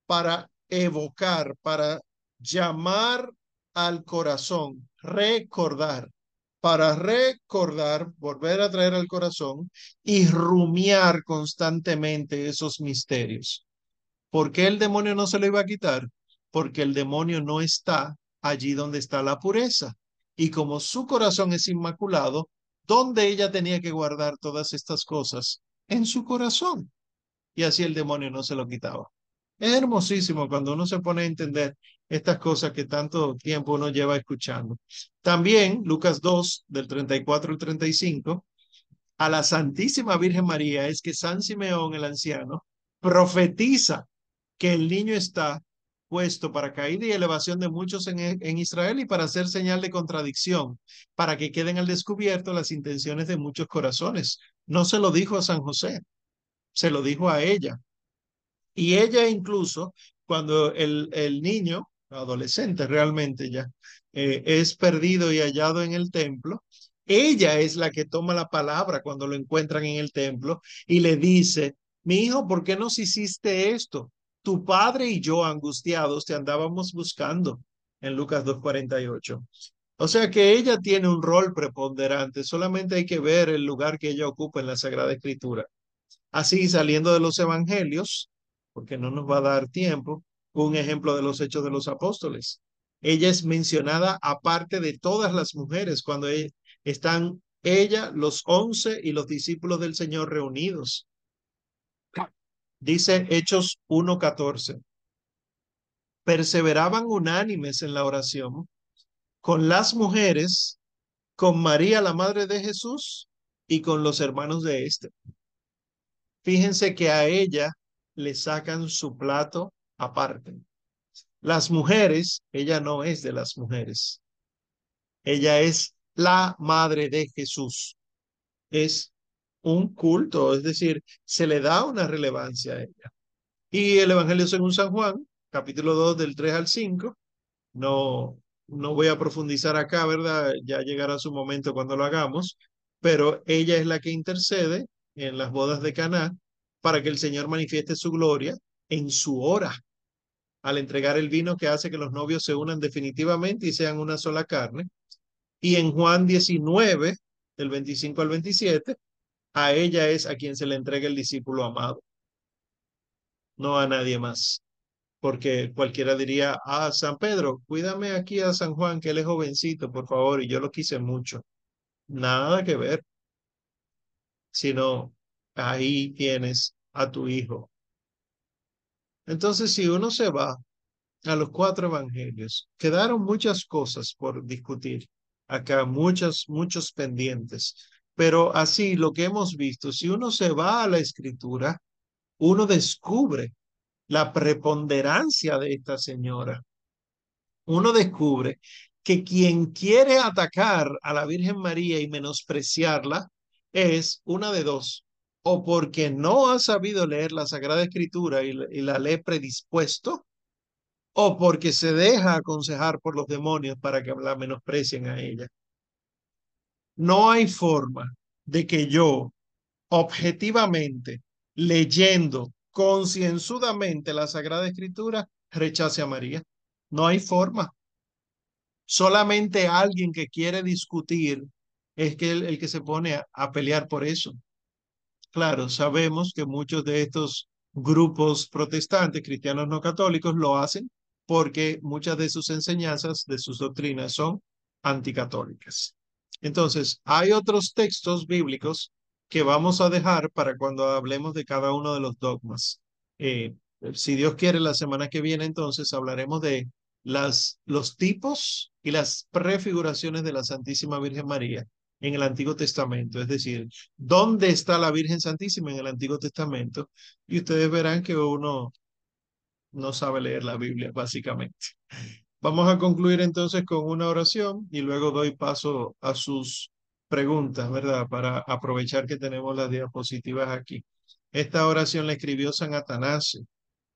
para evocar, para llamar al corazón, recordar, para recordar, volver a traer al corazón y rumiar constantemente esos misterios. ¿Por qué el demonio no se lo iba a quitar? Porque el demonio no está allí donde está la pureza. Y como su corazón es inmaculado, ¿dónde ella tenía que guardar todas estas cosas? En su corazón. Y así el demonio no se lo quitaba. Es hermosísimo cuando uno se pone a entender estas cosas que tanto tiempo uno lleva escuchando. También Lucas 2, del 34 al 35, a la Santísima Virgen María es que San Simeón, el anciano, profetiza que el niño está puesto para caída y elevación de muchos en, en, Israel y para hacer señal de contradicción, para que queden al descubierto las intenciones de muchos corazones. No se lo dijo a San José, se lo dijo a ella. Y ella incluso, cuando el, el niño, adolescente realmente ya, eh, es perdido y hallado en el templo, ella es la que toma la palabra cuando lo encuentran en el templo y le dice, mi hijo, ¿por qué nos hiciste esto? Tu padre y yo angustiados te andábamos buscando en Lucas 2.48. O sea que ella tiene un rol preponderante, solamente hay que ver el lugar que ella ocupa en la Sagrada Escritura. Así, saliendo de los evangelios, porque no nos va a dar tiempo, un ejemplo de los hechos de los apóstoles. Ella es mencionada aparte de todas las mujeres cuando e, están ella, los once y los discípulos del Señor reunidos. Dice Hechos 1.14. Perseveraban unánimes en la oración con las mujeres, con María, la madre de Jesús, y con los hermanos de éste. Fíjense que a ella le sacan su plato aparte. Las mujeres, ella no es de las mujeres. Ella es la madre de Jesús. Es un culto, es decir, se le da una relevancia a ella. Y el Evangelio según San Juan, capítulo 2 del 3 al 5, no, no voy a profundizar acá, ¿verdad? Ya llegará su momento cuando lo hagamos, pero ella es la que intercede en las bodas de Caná para que el Señor manifieste su gloria en su hora, al entregar el vino que hace que los novios se unan definitivamente y sean una sola carne. Y en Juan 19, del 25 al 27, a ella es a quien se le entrega el discípulo amado, no a nadie más. Porque cualquiera diría, ah, San Pedro, cuídame aquí a San Juan, que él es jovencito, por favor, y yo lo quise mucho. Nada que ver, sino ahí tienes a tu hijo. Entonces, si uno se va a los cuatro evangelios, quedaron muchas cosas por discutir acá, muchas, muchos pendientes. Pero así, lo que hemos visto, si uno se va a la escritura, uno descubre la preponderancia de esta señora. Uno descubre que quien quiere atacar a la Virgen María y menospreciarla es una de dos, o porque no ha sabido leer la Sagrada Escritura y, la lee predispuesto, o porque se deja aconsejar por los demonios para que la menosprecien a ella. No hay forma de que yo, objetivamente, leyendo concienzudamente la Sagrada Escritura, rechace a María. No hay forma. Solamente alguien que quiere discutir es que el, que se pone a pelear por eso. Claro, sabemos que muchos de estos grupos protestantes, cristianos no católicos, lo hacen porque muchas de sus enseñanzas, de sus doctrinas son anticatólicas. Entonces, hay otros textos bíblicos que vamos a dejar para cuando hablemos de cada uno de los dogmas. Eh, si Dios quiere, la semana que viene entonces hablaremos de los tipos y las prefiguraciones de la Santísima Virgen María en el Antiguo Testamento, es decir, dónde está la Virgen Santísima en el Antiguo Testamento, y ustedes verán que uno no sabe leer la Biblia, básicamente. Vamos a concluir entonces con una oración y luego doy paso a sus preguntas, ¿verdad? Para aprovechar que tenemos las diapositivas aquí. Esta oración la escribió San Atanasio,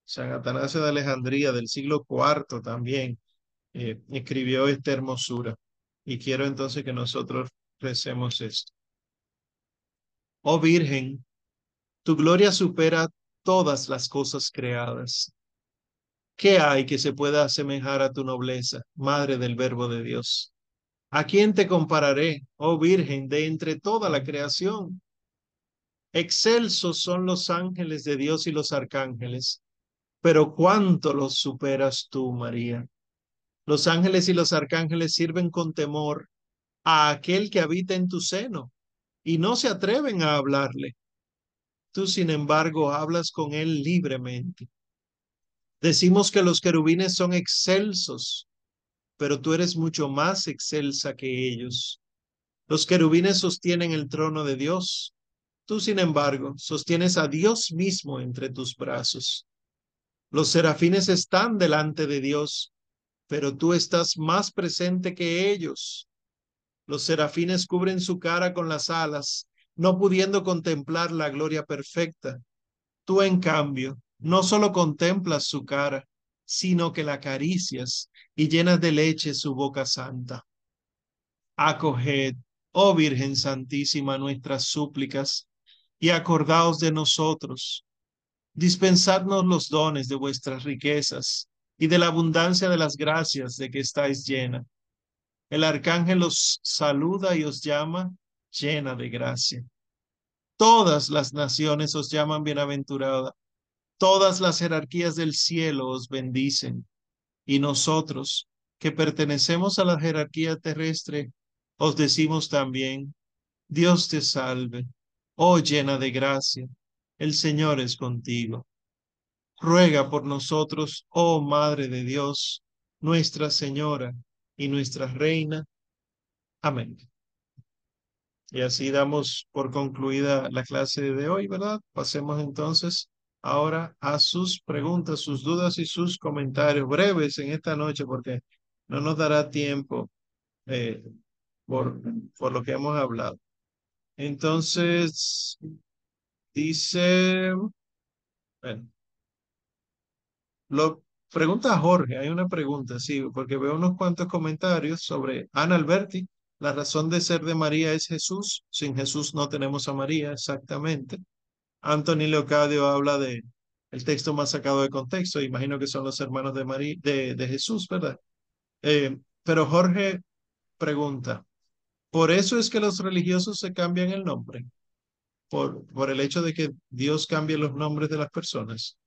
San Atanasio de Alejandría del siglo IV también, eh, escribió esta hermosura. Y quiero entonces que nosotros recemos esto. Oh Virgen, tu gloria supera todas las cosas creadas. ¿Qué hay que se pueda asemejar a tu nobleza, Madre del Verbo de Dios? ¿A quién te compararé, oh Virgen, de entre toda la creación? Excelsos son los ángeles de Dios y los arcángeles, pero cuánto los superas tú, María. Los ángeles y los arcángeles sirven con temor a aquel que habita en tu seno y no se atreven a hablarle. Tú, sin embargo, hablas con él libremente. Decimos que los querubines son excelsos, pero tú eres mucho más excelsa que ellos. Los querubines sostienen el trono de Dios. Tú, sin embargo, sostienes a Dios mismo entre tus brazos. Los serafines están delante de Dios, pero tú estás más presente que ellos. Los serafines cubren su cara con las alas, no pudiendo contemplar la gloria perfecta. Tú, en cambio, no solo contemplas su cara, sino que la acaricias y llenas de leche su boca santa. Acoged, oh Virgen Santísima, nuestras súplicas y acordaos de nosotros. Dispensadnos los dones de vuestras riquezas y de la abundancia de las gracias de que estáis llena El arcángel os saluda y os llama llena de gracia. Todas las naciones os llaman bienaventurada. Todas las jerarquías del cielo os bendicen. Y nosotros, que pertenecemos a la jerarquía terrestre, os decimos también, Dios te salve, oh llena de gracia, el Señor es contigo. Ruega por nosotros, oh Madre de Dios, Nuestra Señora y nuestra Reina. Amén. Y así damos por concluida la clase de hoy, ¿verdad? Pasemos entonces ahora a sus preguntas, sus dudas y sus comentarios breves en esta noche, porque no nos dará tiempo eh, por, por lo que hemos hablado. Entonces, dice, bueno, lo pregunta Jorge, hay una pregunta, sí, porque veo unos cuantos comentarios sobre Ana Alberti. La razón de ser de María es Jesús. Sin Jesús no tenemos a María, exactamente. Anthony Leocadio habla de el texto más sacado de contexto. Imagino que son los hermanos de, María, de, de Jesús, ¿verdad? Eh, pero Jorge pregunta, ¿por eso es que los religiosos se cambian el nombre? Por, por el hecho de que Dios cambie los nombres de las personas.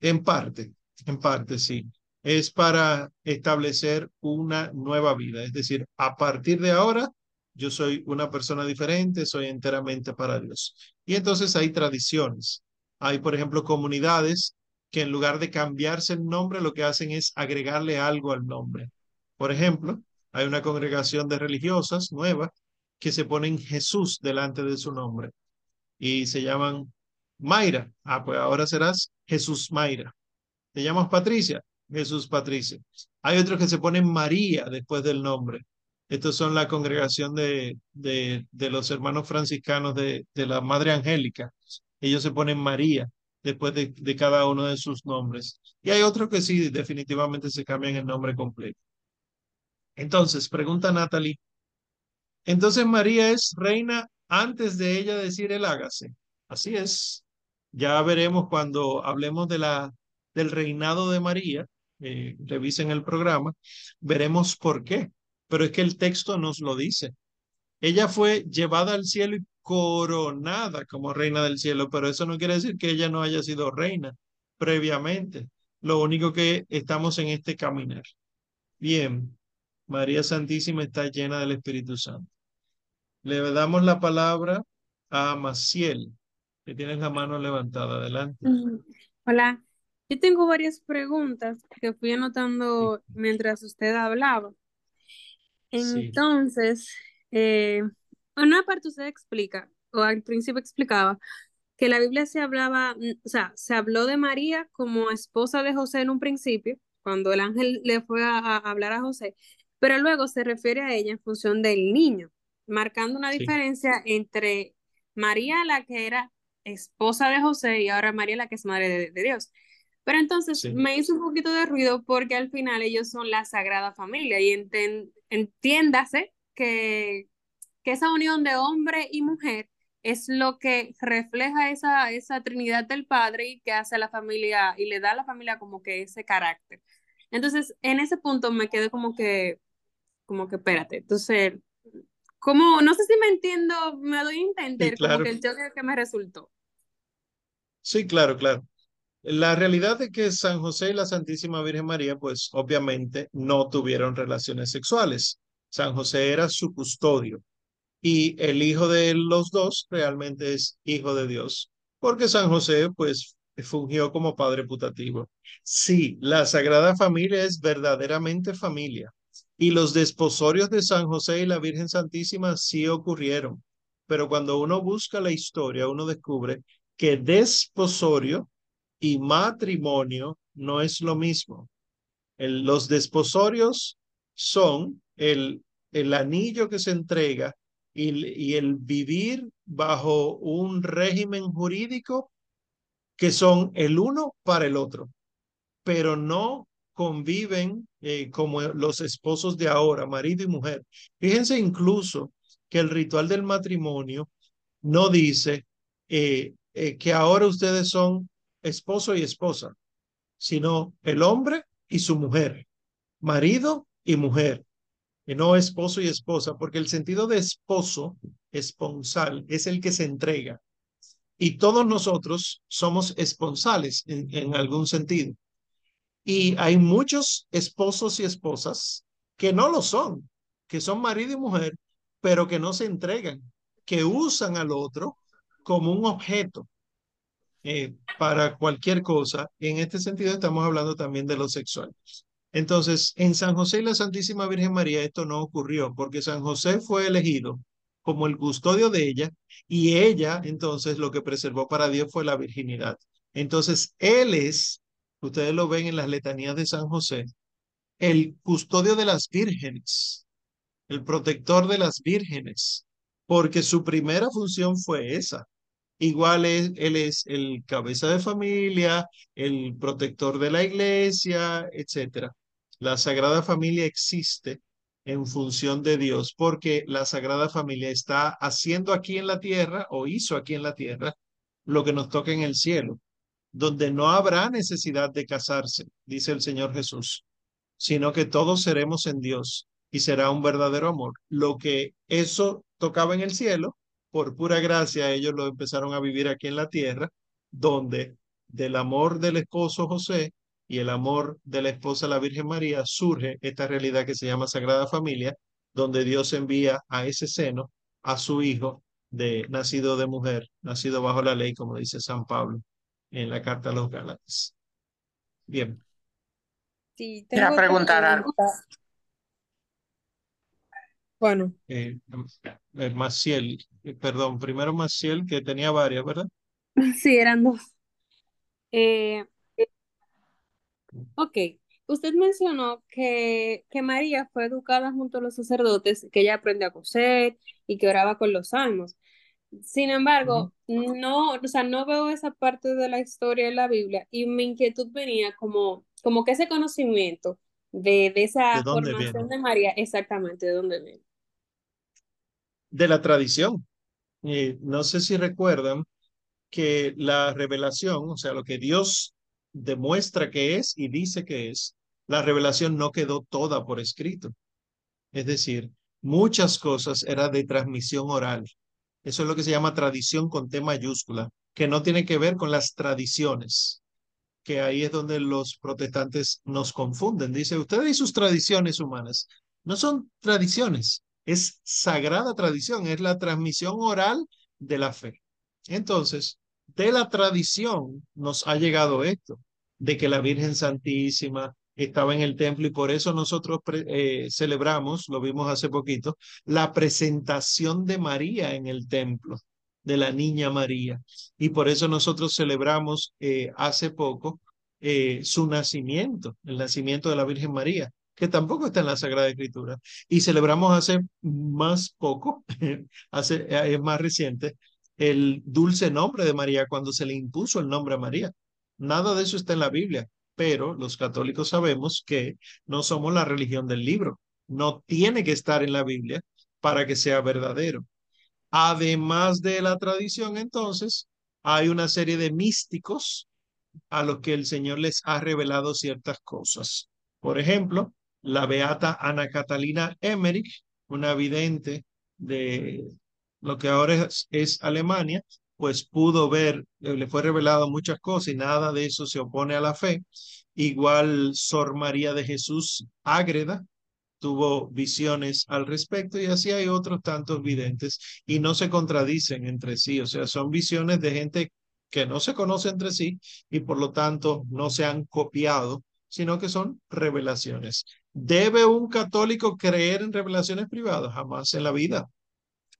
En parte, en parte sí. Es para establecer una nueva vida. Es decir, a partir de ahora, yo soy una persona diferente, soy enteramente para Dios. Y entonces hay tradiciones. Hay, por ejemplo, comunidades que en lugar de cambiarse el nombre, lo que hacen es agregarle algo al nombre. Por ejemplo, hay una congregación de religiosas nueva que se ponen Jesús delante de su nombre y se llaman Mayra. Ah, pues ahora serás Jesús Mayra. ¿Te llamas Patricia? Jesús Patricia. Hay otros que se ponen María después del nombre. Estos son la congregación de, de, de los hermanos franciscanos de, de, la Madre Angélica. Ellos se ponen María después de, cada uno de sus nombres. Y hay otros que sí, definitivamente se cambian el nombre completo. Entonces, pregunta Natalie. Entonces María es reina antes de ella decir el hágase. Así es. Ya veremos cuando hablemos de la, del reinado de María, eh, revisen el programa, veremos por qué. Pero es que el texto nos lo dice. Ella fue llevada al cielo y coronada como reina del cielo, pero eso no quiere decir que ella no haya sido reina previamente. Lo único que estamos en este caminar. Bien, María Santísima está llena del Espíritu Santo. Le damos la palabra a Maciel, que tiene la mano levantada. Adelante. Hola, yo tengo varias preguntas que fui anotando mientras usted hablaba. Entonces, eh, una parte usted explica, o al principio explicaba, que la Biblia se hablaba, o sea, se habló de María como esposa de José en un principio, cuando el ángel le fue a, hablar a José, pero luego se refiere a ella en función del niño, marcando una diferencia entre María, la que era esposa de José, y ahora María, la que es madre de Dios. Pero entonces me hizo un poquito de ruido porque al final ellos son la Sagrada Familia y entiéndase que, que esa unión de hombre y mujer es lo que refleja esa, esa Trinidad del Padre y que hace a la familia y le da a la familia como que ese carácter. Entonces, en ese punto me quedé como que, como que, espérate, entonces, como, no sé si me entiendo, me doy a entender como que el choque que me resultó. Sí, claro, claro. La realidad es que San José y la Santísima Virgen María, pues obviamente no tuvieron relaciones sexuales. San José era su custodio y el hijo de los dos realmente es hijo de Dios, porque San José, pues, fungió como padre putativo. Sí, la Sagrada Familia es verdaderamente familia y los desposorios de San José y la Virgen Santísima sí ocurrieron, pero cuando uno busca la historia, uno descubre que desposorio y matrimonio no es lo mismo. los desposorios son el, el anillo que se entrega y, y, el vivir bajo un régimen jurídico que son el uno para el otro, pero no conviven eh, como los esposos de ahora, marido y mujer. Fíjense incluso que el ritual del matrimonio no dice eh, eh, que ahora ustedes son esposo y esposa, sino el hombre y su mujer, marido y mujer. y no esposo y esposa, porque el sentido de esposo, esponsal, es el que se entrega. Y todos nosotros somos esponsales en, algún sentido. Y hay muchos esposos y esposas que no lo son, que son marido y mujer, pero que no se entregan, que usan al otro como un objeto eh, para cualquier cosa. En este sentido estamos hablando también de lo sexual. Entonces, en San José y la Santísima Virgen María esto no ocurrió porque San José fue elegido como el custodio de ella y ella entonces lo que preservó para Dios fue la virginidad. Entonces, él es, ustedes lo ven en las letanías de San José, el custodio de las vírgenes, el protector de las vírgenes, porque su primera función fue esa. Igual es, él es el cabeza de familia, el protector de la iglesia, etcétera. La Sagrada Familia existe en función de Dios porque la Sagrada Familia está haciendo aquí en la tierra o hizo aquí en la tierra lo que nos toca en el cielo, donde no habrá necesidad de casarse, dice el Señor Jesús, sino que todos seremos en Dios y será un verdadero amor. Lo que eso tocaba en el cielo, por pura gracia ellos lo empezaron a vivir aquí en la tierra, donde del amor del esposo José y el amor de la esposa la Virgen María surge esta realidad que se llama Sagrada Familia, donde Dios envía a ese seno a su hijo de nacido de mujer, nacido bajo la ley, como dice San Pablo en la carta a los Gálatas. Bien. Sí, Quiero tengo otra preguntar algo. pregunta. Bueno, Eh, eh, Maciel, eh, perdón, primero Maciel, que tenía varias, ¿verdad? sí, eran dos. Eh, ok, usted mencionó que, que María fue educada junto a los sacerdotes, que ella aprendió a coser y que oraba con los salmos. Sin embargo, no, o sea, no veo esa parte de la historia de la Biblia y mi inquietud venía como, como que ese conocimiento de, de ¿De esa viene? formación de María, exactamente, ¿de dónde viene? De la tradición. Eh, no sé si recuerdan que la revelación, o sea, lo que Dios demuestra que es y dice que es, la revelación no quedó toda por escrito. Es decir, muchas cosas era de transmisión oral. Eso es lo que se llama tradición con T mayúscula, que no tiene que ver con las tradiciones, que ahí es donde los protestantes nos confunden. Dice, ustedes y sus tradiciones humanas no son tradiciones, es sagrada tradición, es la transmisión oral de la fe. Entonces, de la tradición nos ha llegado esto, de que la Virgen Santísima estaba en el templo y por eso nosotros eh, celebramos, lo vimos hace poquito, la presentación de María en el templo, de la niña María. Y por eso nosotros celebramos eh, hace poco eh, su nacimiento, el nacimiento de la Virgen María, que tampoco está en la Sagrada Escritura. Y celebramos hace más poco, hace, eh, es más reciente, el dulce nombre de María cuando se le impuso el nombre a María. Nada de eso está en la Biblia, pero los católicos sabemos que no somos la religión del libro. No tiene que estar en la Biblia para que sea verdadero. Además de la tradición, entonces, hay una serie de místicos a los que el Señor les ha revelado ciertas cosas. Por ejemplo, la beata Ana Catalina Emmerich, una vidente de lo que ahora es, Alemania, pues pudo ver, eh, le fue revelado muchas cosas y nada de eso se opone a la fe. Igual Sor María de Jesús Ágreda tuvo visiones al respecto y así hay otros tantos videntes y no se contradicen entre sí, o sea, son visiones de gente que no se conoce entre sí y por lo tanto no se han copiado, sino que son revelaciones. ¿Debe un católico creer en revelaciones privadas? Jamás en la vida.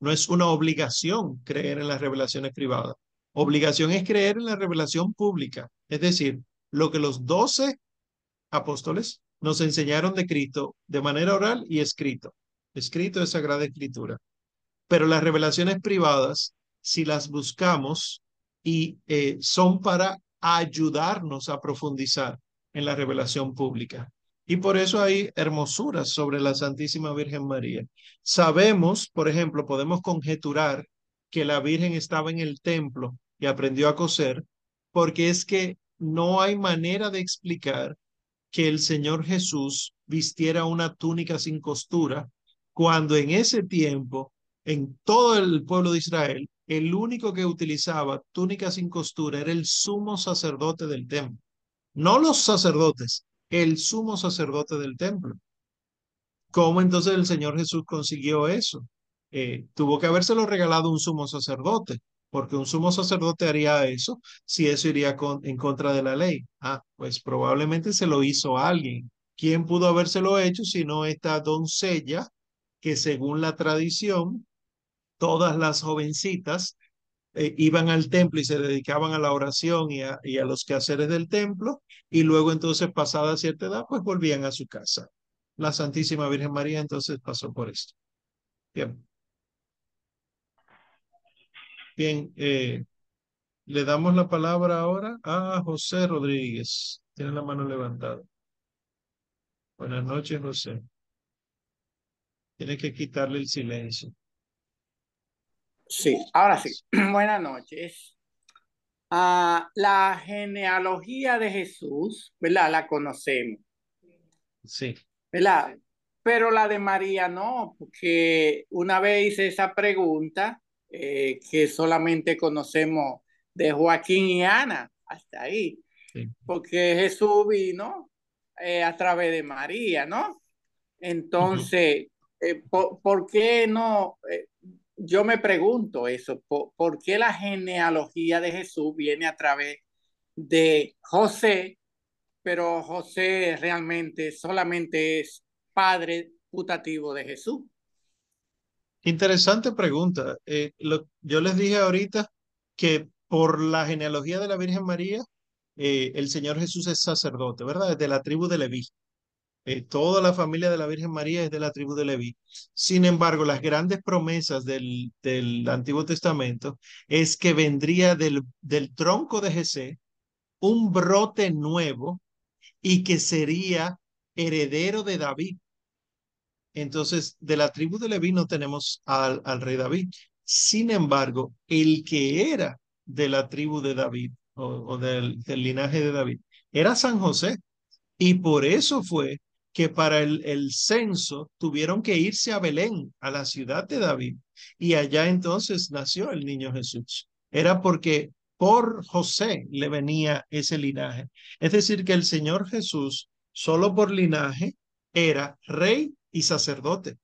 No es una obligación creer en las revelaciones privadas. Obligación es creer en la revelación pública, es decir, lo que los doce apóstoles nos enseñaron de Cristo de manera oral y escrito. Escrito es Sagrada Escritura. Pero las revelaciones privadas, si las buscamos y eh, son para ayudarnos a profundizar en la revelación pública. Y por eso hay hermosuras sobre la Santísima Virgen María. Sabemos, por ejemplo, podemos conjeturar que la Virgen estaba en el templo y aprendió a coser, porque es que no hay manera de explicar que el Señor Jesús vistiera una túnica sin costura, cuando en ese tiempo, en todo el pueblo de Israel, el único que utilizaba túnica sin costura era el sumo sacerdote del templo. No los sacerdotes, el sumo sacerdote del templo. ¿Cómo entonces el Señor Jesús consiguió eso? Eh, tuvo que habérselo regalado un sumo sacerdote, porque un sumo sacerdote haría eso si eso iría en contra de la ley. Ah, pues probablemente se lo hizo alguien. ¿Quién pudo habérselo hecho si no esta doncella que según la tradición, todas las jovencitas eh, iban al templo y se dedicaban a la oración y a, y a los quehaceres del templo, y luego entonces pasada cierta edad, pues volvían a su casa. La Santísima Virgen María entonces pasó por esto. Bien. Bien, eh, le damos la palabra ahora a José Rodríguez. Tiene la mano levantada. Buenas noches, José. Tiene que quitarle el silencio. Sí, ahora sí. Buenas noches. Ah, la genealogía de Jesús, ¿verdad? La conocemos. Sí. ¿Verdad? Pero la de María no, porque una vez hice esa pregunta eh, que solamente conocemos de Joaquín y Ana, hasta ahí, porque Jesús vino eh, a través de María, ¿no? Entonces, eh, por, qué no? Yo me pregunto eso, ¿por, qué la genealogía de Jesús viene a través de José, pero José realmente solamente es padre putativo de Jesús? Interesante pregunta. Eh, yo les dije ahorita que por la genealogía de la Virgen María, eh, el Señor Jesús es sacerdote, ¿verdad? De la tribu de Leví. Eh, toda la familia de la Virgen María es de la tribu de Leví. Sin embargo, las grandes promesas del, del Antiguo Testamento es que vendría del, del tronco de Jesé un brote nuevo y que sería heredero de David. Entonces, de la tribu de Leví no tenemos al, al rey David. Sin embargo, el que era de la tribu de David o, del, del, linaje de David era San José. Y por eso fue que para el, el censo tuvieron que irse a Belén, a la ciudad de David. Y allá entonces nació el niño Jesús. Era porque por José le venía ese linaje. Es decir, que el Señor Jesús, solo por linaje, era rey y sacerdote.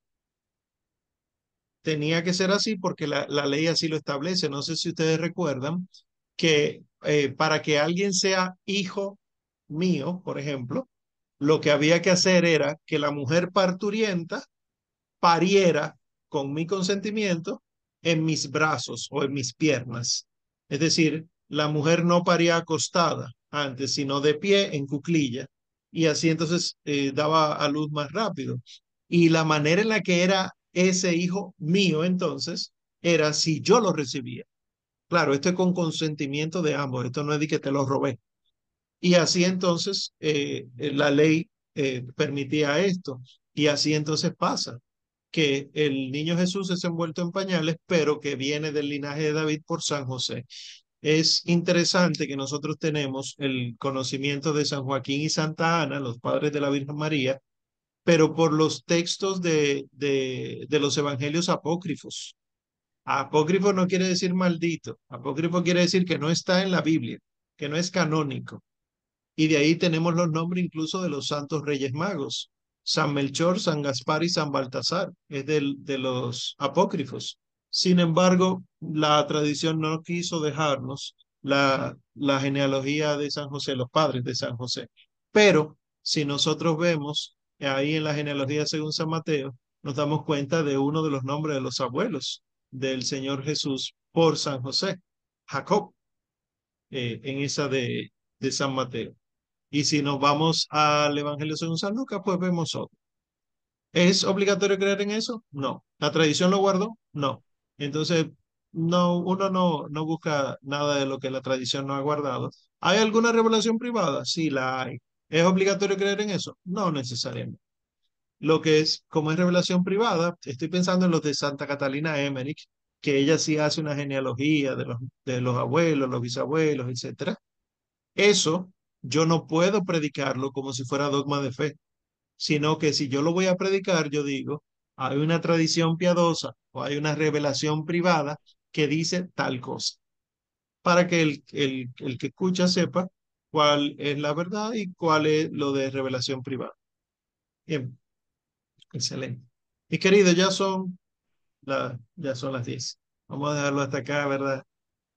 Tenía que ser así porque la, la ley así lo establece. No sé si ustedes recuerdan que eh, para que alguien sea hijo mío, por ejemplo, lo que había que hacer era que la mujer parturienta pariera con mi consentimiento en mis brazos o en mis piernas. Es decir, la mujer no paría acostada antes, sino de pie en cuclilla. Y así entonces eh, daba a luz más rápido. Y la manera en la que era ese hijo mío entonces era si yo lo recibía. Claro, esto es con consentimiento de ambos, esto no es de que te lo robé. Y así entonces eh, la ley eh, permitía esto. Y así entonces pasa que el niño Jesús es envuelto en pañales, pero que viene del linaje de David por San José. Es interesante que nosotros tenemos el conocimiento de San Joaquín y Santa Ana, los padres de la Virgen María, pero por los textos de, de, de los evangelios apócrifos. Apócrifo no quiere decir maldito, apócrifo quiere decir que no está en la Biblia, que no es canónico. Y de ahí tenemos los nombres incluso de los santos reyes magos. San Melchor, San Gaspar y San Baltasar, es de los apócrifos. Sin embargo, la tradición no quiso dejarnos la, la genealogía de San José, los padres de San José. Pero si nosotros vemos ahí en la genealogía según San Mateo, nos damos cuenta de uno de los nombres de los abuelos del Señor Jesús por San José, Jacob, eh, en esa de, de San Mateo. Y si nos vamos al Evangelio según San Lucas, pues vemos otro. ¿Es obligatorio creer en eso? No. ¿La tradición lo guardó? No. Entonces, no, uno no, no busca nada de lo que la tradición no ha guardado. ¿Hay alguna revelación privada? Sí, la hay. ¿Es obligatorio creer en eso? No necesariamente. Lo que es, como es revelación privada, estoy pensando en los de Santa Catalina Emmerich, que ella sí hace una genealogía de los, de los abuelos, los bisabuelos, etc. Eso yo no puedo predicarlo como si fuera dogma de fe. sino que si yo lo voy a predicar, yo digo, hay una tradición piadosa o hay una revelación privada que dice tal cosa, para que el, el, el que escucha sepa cuál es la verdad y cuál es lo de revelación privada. Bien, excelente. Mis queridos, ya son, la, ya son las 10. Vamos a dejarlo hasta acá, ¿verdad?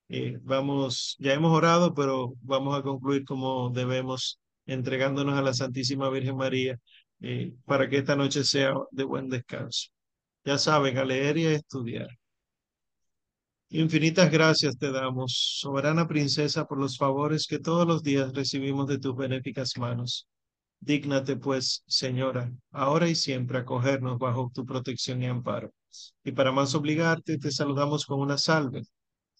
Eh, vamos, ya hemos orado, pero vamos a concluir como debemos, entregándonos a la Santísima Virgen María eh, para que esta noche sea de buen descanso. Ya saben, a leer y a estudiar. Infinitas gracias te damos, soberana princesa, por los favores que todos los días recibimos de tus benéficas manos. Dígnate, pues, Señora, ahora y siempre acogernos bajo tu protección y amparo. Y para más obligarte, te saludamos con una salve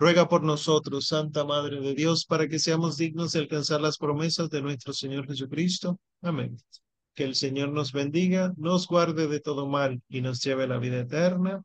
Ruega por nosotros, Santa Madre de Dios, para que seamos dignos de alcanzar las promesas de nuestro Señor Jesucristo. Amén. Que el Señor nos bendiga, nos guarde de todo mal y nos lleve a la vida eterna.